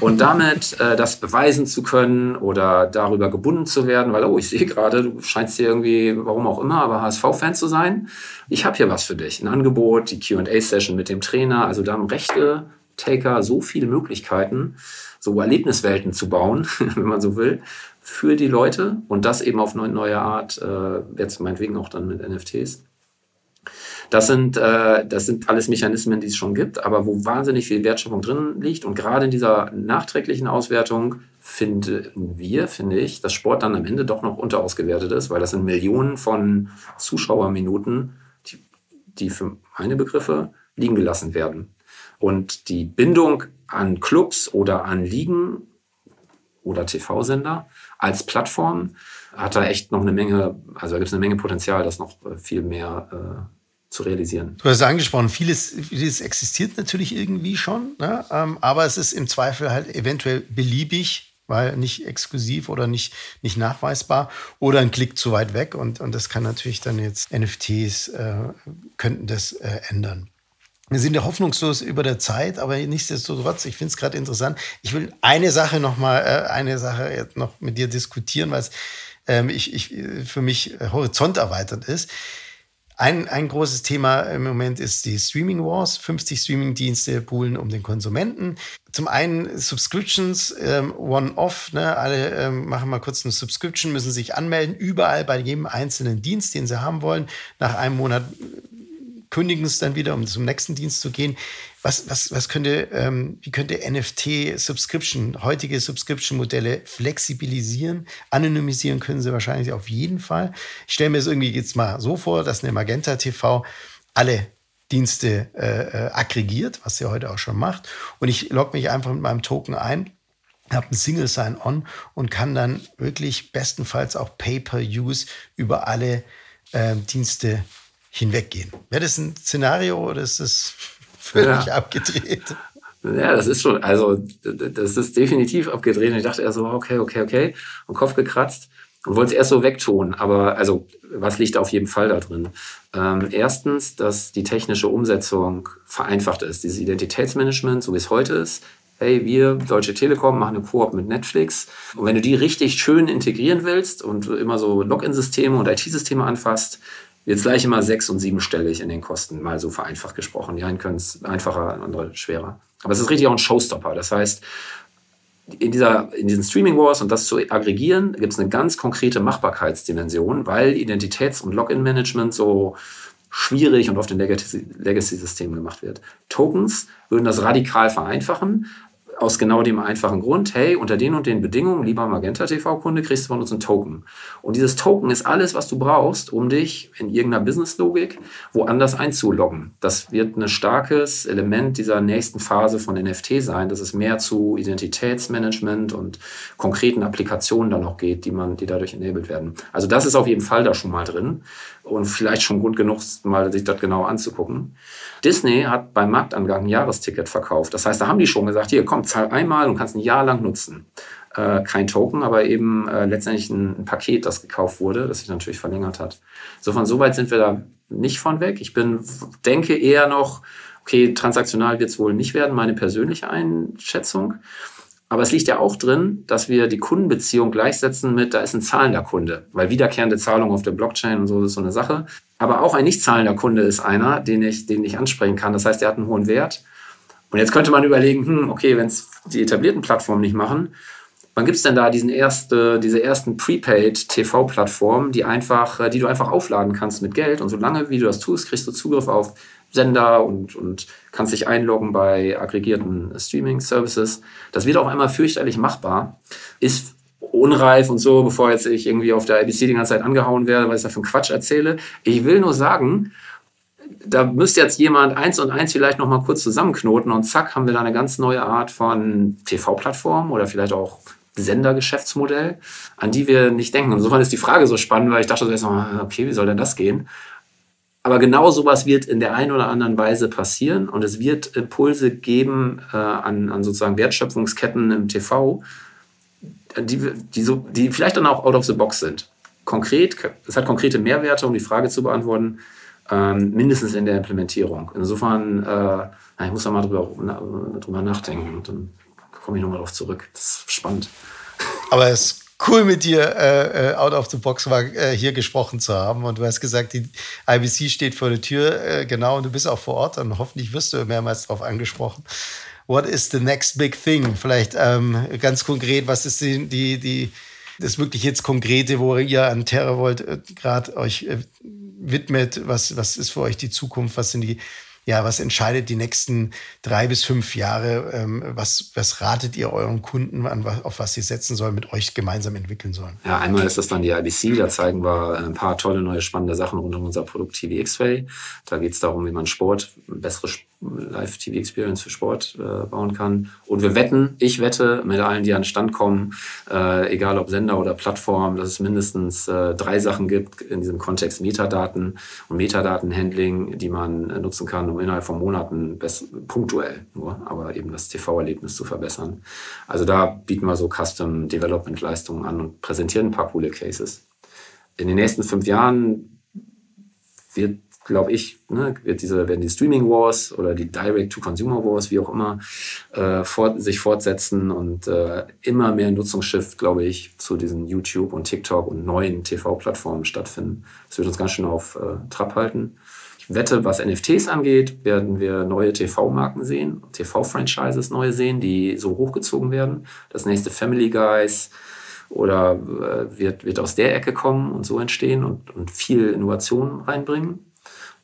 Und damit äh, das beweisen zu können oder darüber gebunden zu werden, weil, oh, ich sehe gerade, du scheinst hier irgendwie, warum auch immer, aber HSV-Fan zu sein. Ich habe hier was für dich. Ein Angebot, die QA-Session mit dem Trainer. Also da haben rechte Taker so viele Möglichkeiten, so Erlebniswelten zu bauen, wenn man so will, für die Leute und das eben auf neue Art, äh, jetzt meinetwegen auch dann mit NFTs. Das sind, äh, das sind alles Mechanismen, die es schon gibt, aber wo wahnsinnig viel Wertschöpfung drin liegt. Und gerade in dieser nachträglichen Auswertung finden wir, finde ich, dass Sport dann am Ende doch noch unterausgewertet ist, weil das sind Millionen von Zuschauerminuten, die, die für meine Begriffe liegen gelassen werden. Und die Bindung an Clubs oder an Ligen oder TV-Sender als Plattform hat da echt noch eine Menge, also da gibt es eine Menge Potenzial, das noch äh, viel mehr äh, zu realisieren. Du hast angesprochen, vieles, vieles existiert natürlich irgendwie schon, ne? ähm, aber es ist im Zweifel halt eventuell beliebig, weil nicht exklusiv oder nicht, nicht nachweisbar oder ein Klick zu weit weg und, und das kann natürlich dann jetzt NFTs äh, könnten das äh, ändern. Wir sind ja hoffnungslos über der Zeit, aber nichtsdestotrotz, ich finde es gerade interessant. Ich will eine Sache noch mal, äh, eine Sache jetzt noch mit dir diskutieren, es ähm, ich, ich, für mich Horizont erweitert ist. Ein, ein großes Thema im Moment ist die Streaming Wars. 50 Streaming-Dienste poolen um den Konsumenten. Zum einen Subscriptions, ähm, One-Off. Ne? Alle ähm, machen mal kurz eine Subscription, müssen sich anmelden. Überall bei jedem einzelnen Dienst, den sie haben wollen. Nach einem Monat kündigen es dann wieder, um zum nächsten Dienst zu gehen. Was, was, was könnte, ähm, wie könnte NFT Subscription, heutige Subscription-Modelle flexibilisieren? Anonymisieren können sie wahrscheinlich auf jeden Fall. Ich stelle mir es irgendwie jetzt mal so vor, dass eine Magenta TV alle Dienste äh, äh, aggregiert, was sie heute auch schon macht. Und ich logge mich einfach mit meinem Token ein, habe ein Single Sign-On und kann dann wirklich bestenfalls auch Pay-per-Use über alle äh, Dienste hinweggehen. Wäre das ein Szenario oder ist das völlig ja. abgedreht? Ja, das ist schon, also das ist definitiv abgedreht. Und ich dachte erst so, okay, okay, okay, und Kopf gekratzt und wollte es erst so wegtun. Aber also, was liegt auf jeden Fall da drin? Ähm, erstens, dass die technische Umsetzung vereinfacht ist. Dieses Identitätsmanagement, so wie es heute ist. Hey, wir, Deutsche Telekom, machen eine Koop mit Netflix. Und wenn du die richtig schön integrieren willst und immer so Login-Systeme und IT-Systeme anfasst, Jetzt gleich immer sechs- und siebenstellig in den Kosten, mal so vereinfacht gesprochen. Die einen können es einfacher, andere schwerer. Aber es ist richtig auch ein Showstopper. Das heißt, in, dieser, in diesen Streaming Wars und das zu aggregieren, gibt es eine ganz konkrete Machbarkeitsdimension, weil Identitäts- und Login-Management so schwierig und auf den Legacy-Systemen gemacht wird. Tokens würden das radikal vereinfachen, aus genau dem einfachen Grund, hey, unter den und den Bedingungen, lieber Magenta TV-Kunde, kriegst du von uns einen Token. Und dieses Token ist alles, was du brauchst, um dich in irgendeiner Business-Logik woanders einzuloggen. Das wird ein starkes Element dieser nächsten Phase von NFT sein, dass es mehr zu Identitätsmanagement und konkreten Applikationen dann noch geht, die man, die dadurch enabled werden. Also das ist auf jeden Fall da schon mal drin und vielleicht schon Grund genug, mal sich das genau anzugucken. Disney hat beim Marktangang ein Jahresticket verkauft. Das heißt, da haben die schon gesagt, hier, komm, zahl einmal und kannst ein Jahr lang nutzen. Äh, kein Token, aber eben äh, letztendlich ein, ein, Paket, das gekauft wurde, das sich natürlich verlängert hat. Insofern, so weit sind wir da nicht von weg. Ich bin, denke eher noch, okay, transaktional wird es wohl nicht werden, meine persönliche Einschätzung. Aber es liegt ja auch drin, dass wir die Kundenbeziehung gleichsetzen mit, da ist ein zahlender Kunde. Weil wiederkehrende Zahlung auf der Blockchain und so ist so eine Sache. Aber auch ein nicht zahlender Kunde ist einer, den ich, den ich ansprechen kann. Das heißt, der hat einen hohen Wert. Und jetzt könnte man überlegen, hm, okay, wenn es die etablierten Plattformen nicht machen, wann gibt es denn da diesen erste, diese ersten Prepaid-TV-Plattformen, die äh, die du einfach aufladen kannst mit Geld und solange wie du das tust, kriegst du Zugriff auf Sender und, und kannst dich einloggen bei aggregierten Streaming-Services. Das wird auch einmal fürchterlich machbar. Ist unreif und so, bevor jetzt ich irgendwie auf der IBC die ganze Zeit angehauen werde, weil ich da für einen Quatsch erzähle. Ich will nur sagen, da müsste jetzt jemand eins und eins vielleicht noch mal kurz zusammenknoten und zack, haben wir da eine ganz neue Art von TV-Plattform oder vielleicht auch Sendergeschäftsmodell, an die wir nicht denken. Insofern ist die Frage so spannend, weil ich dachte erst mal, okay, wie soll denn das gehen? Aber genau sowas wird in der einen oder anderen Weise passieren und es wird Impulse geben äh, an, an sozusagen Wertschöpfungsketten im TV, die, die, so, die vielleicht dann auch out of the box sind. Konkret, es hat konkrete Mehrwerte, um die Frage zu beantworten, ähm, mindestens in der Implementierung. Insofern, äh, ich muss da mal drüber, drüber nachdenken und dann komme ich nochmal darauf zurück. Das ist spannend. Aber es ist cool mit dir äh, äh, out of the box war, äh, hier gesprochen zu haben. Und du hast gesagt, die IBC steht vor der Tür, äh, genau, und du bist auch vor Ort und hoffentlich wirst du mehrmals darauf angesprochen. What is the next big thing? Vielleicht ähm, ganz konkret, was ist die, die, die, das wirklich jetzt Konkrete, wo ihr an TerraVolt äh, gerade euch äh, widmet? Was, was ist für euch die Zukunft? Was sind die ja, was entscheidet die nächsten drei bis fünf Jahre? Ähm, was, was ratet ihr euren Kunden an, auf was sie setzen sollen, mit euch gemeinsam entwickeln sollen? Ja, einmal ist das dann die IBC, da zeigen wir ein paar tolle neue spannende Sachen rund um unser Produkt TV X-Ray. Da geht es darum, wie man Sport, bessere Live-TV-Experience für Sport äh, bauen kann. Und wir wetten, ich wette mit allen, die an den Stand kommen, äh, egal ob Sender oder Plattform, dass es mindestens äh, drei Sachen gibt in diesem Kontext Metadaten und Metadatenhandling, die man äh, nutzen kann, um innerhalb von Monaten punktuell nur, aber eben das TV-Erlebnis zu verbessern. Also da bieten wir so Custom Development Leistungen an und präsentieren ein paar coole Cases. In den nächsten fünf Jahren wird glaube ich, ne, wird diese, werden die Streaming Wars oder die Direct-to-Consumer Wars, wie auch immer, äh, fort, sich fortsetzen und äh, immer mehr Nutzungsschiff, glaube ich, zu diesen YouTube und TikTok und neuen TV-Plattformen stattfinden. Das wird uns ganz schön auf äh, Trab halten. Ich wette, was NFTs angeht, werden wir neue TV-Marken sehen, TV-Franchises neue sehen, die so hochgezogen werden. Das nächste Family Guys, oder äh, wird, wird aus der Ecke kommen und so entstehen und, und viel Innovation reinbringen.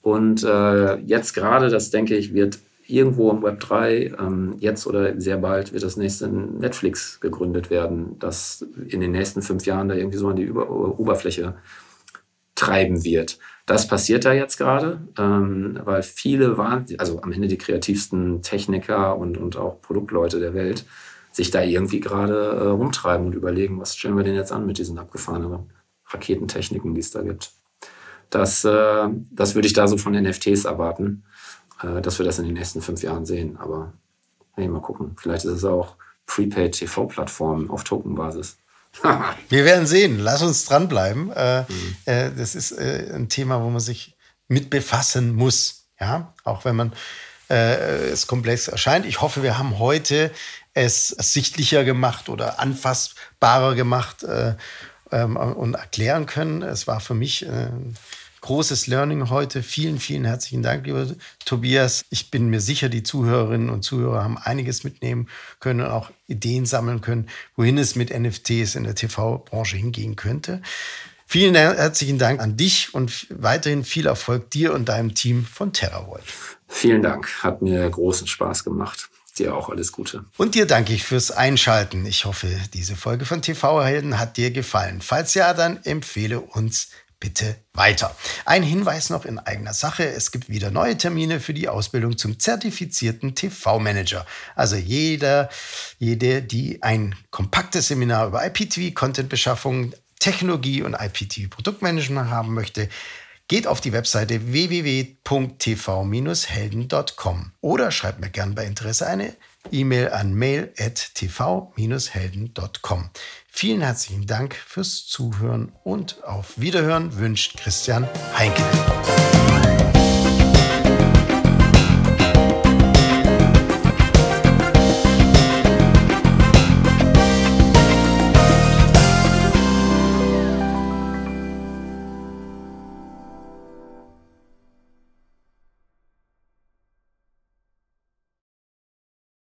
Und äh, jetzt gerade, das denke ich, wird irgendwo im Web 3, ähm, jetzt oder sehr bald, wird das nächste Netflix gegründet werden, das in den nächsten fünf Jahren da irgendwie so an die Über Oberfläche treiben wird. Das passiert da jetzt gerade, ähm, weil viele waren, also am Ende die kreativsten Techniker und, und auch Produktleute der Welt, sich da irgendwie gerade äh, rumtreiben und überlegen, was stellen wir denn jetzt an mit diesen abgefahrenen Raketentechniken, die es da gibt. Das, äh, das würde ich da so von NFTs erwarten, äh, dass wir das in den nächsten fünf Jahren sehen. Aber hey, mal gucken. Vielleicht ist es auch Prepaid-TV-Plattform auf Tokenbasis. wir werden sehen. Lass uns dranbleiben. Äh, mhm. äh, das ist äh, ein Thema, wo man sich mit befassen muss. Ja, auch wenn man äh, es komplex erscheint. Ich hoffe, wir haben heute es sichtlicher gemacht oder anfassbarer gemacht äh, ähm, und erklären können. Es war für mich äh, großes Learning heute. Vielen, vielen herzlichen Dank, lieber Tobias. Ich bin mir sicher, die Zuhörerinnen und Zuhörer haben einiges mitnehmen können und auch Ideen sammeln können, wohin es mit NFTs in der TV-Branche hingehen könnte. Vielen herzlichen Dank an dich und weiterhin viel Erfolg dir und deinem Team von TerraVolt. Vielen Dank, hat mir großen Spaß gemacht. Dir auch alles Gute. Und dir danke ich fürs Einschalten. Ich hoffe, diese Folge von TV Helden hat dir gefallen. Falls ja, dann empfehle uns bitte weiter. Ein Hinweis noch in eigener Sache. Es gibt wieder neue Termine für die Ausbildung zum zertifizierten TV-Manager. Also jeder, jede, die ein kompaktes Seminar über IPTV-Content-Beschaffung, Technologie und IPTV-Produktmanagement haben möchte, geht auf die Webseite www.tv-helden.com oder schreibt mir gern bei Interesse eine E-Mail an mail.tv-helden.com. Vielen herzlichen Dank fürs Zuhören und auf Wiederhören wünscht Christian Heinke.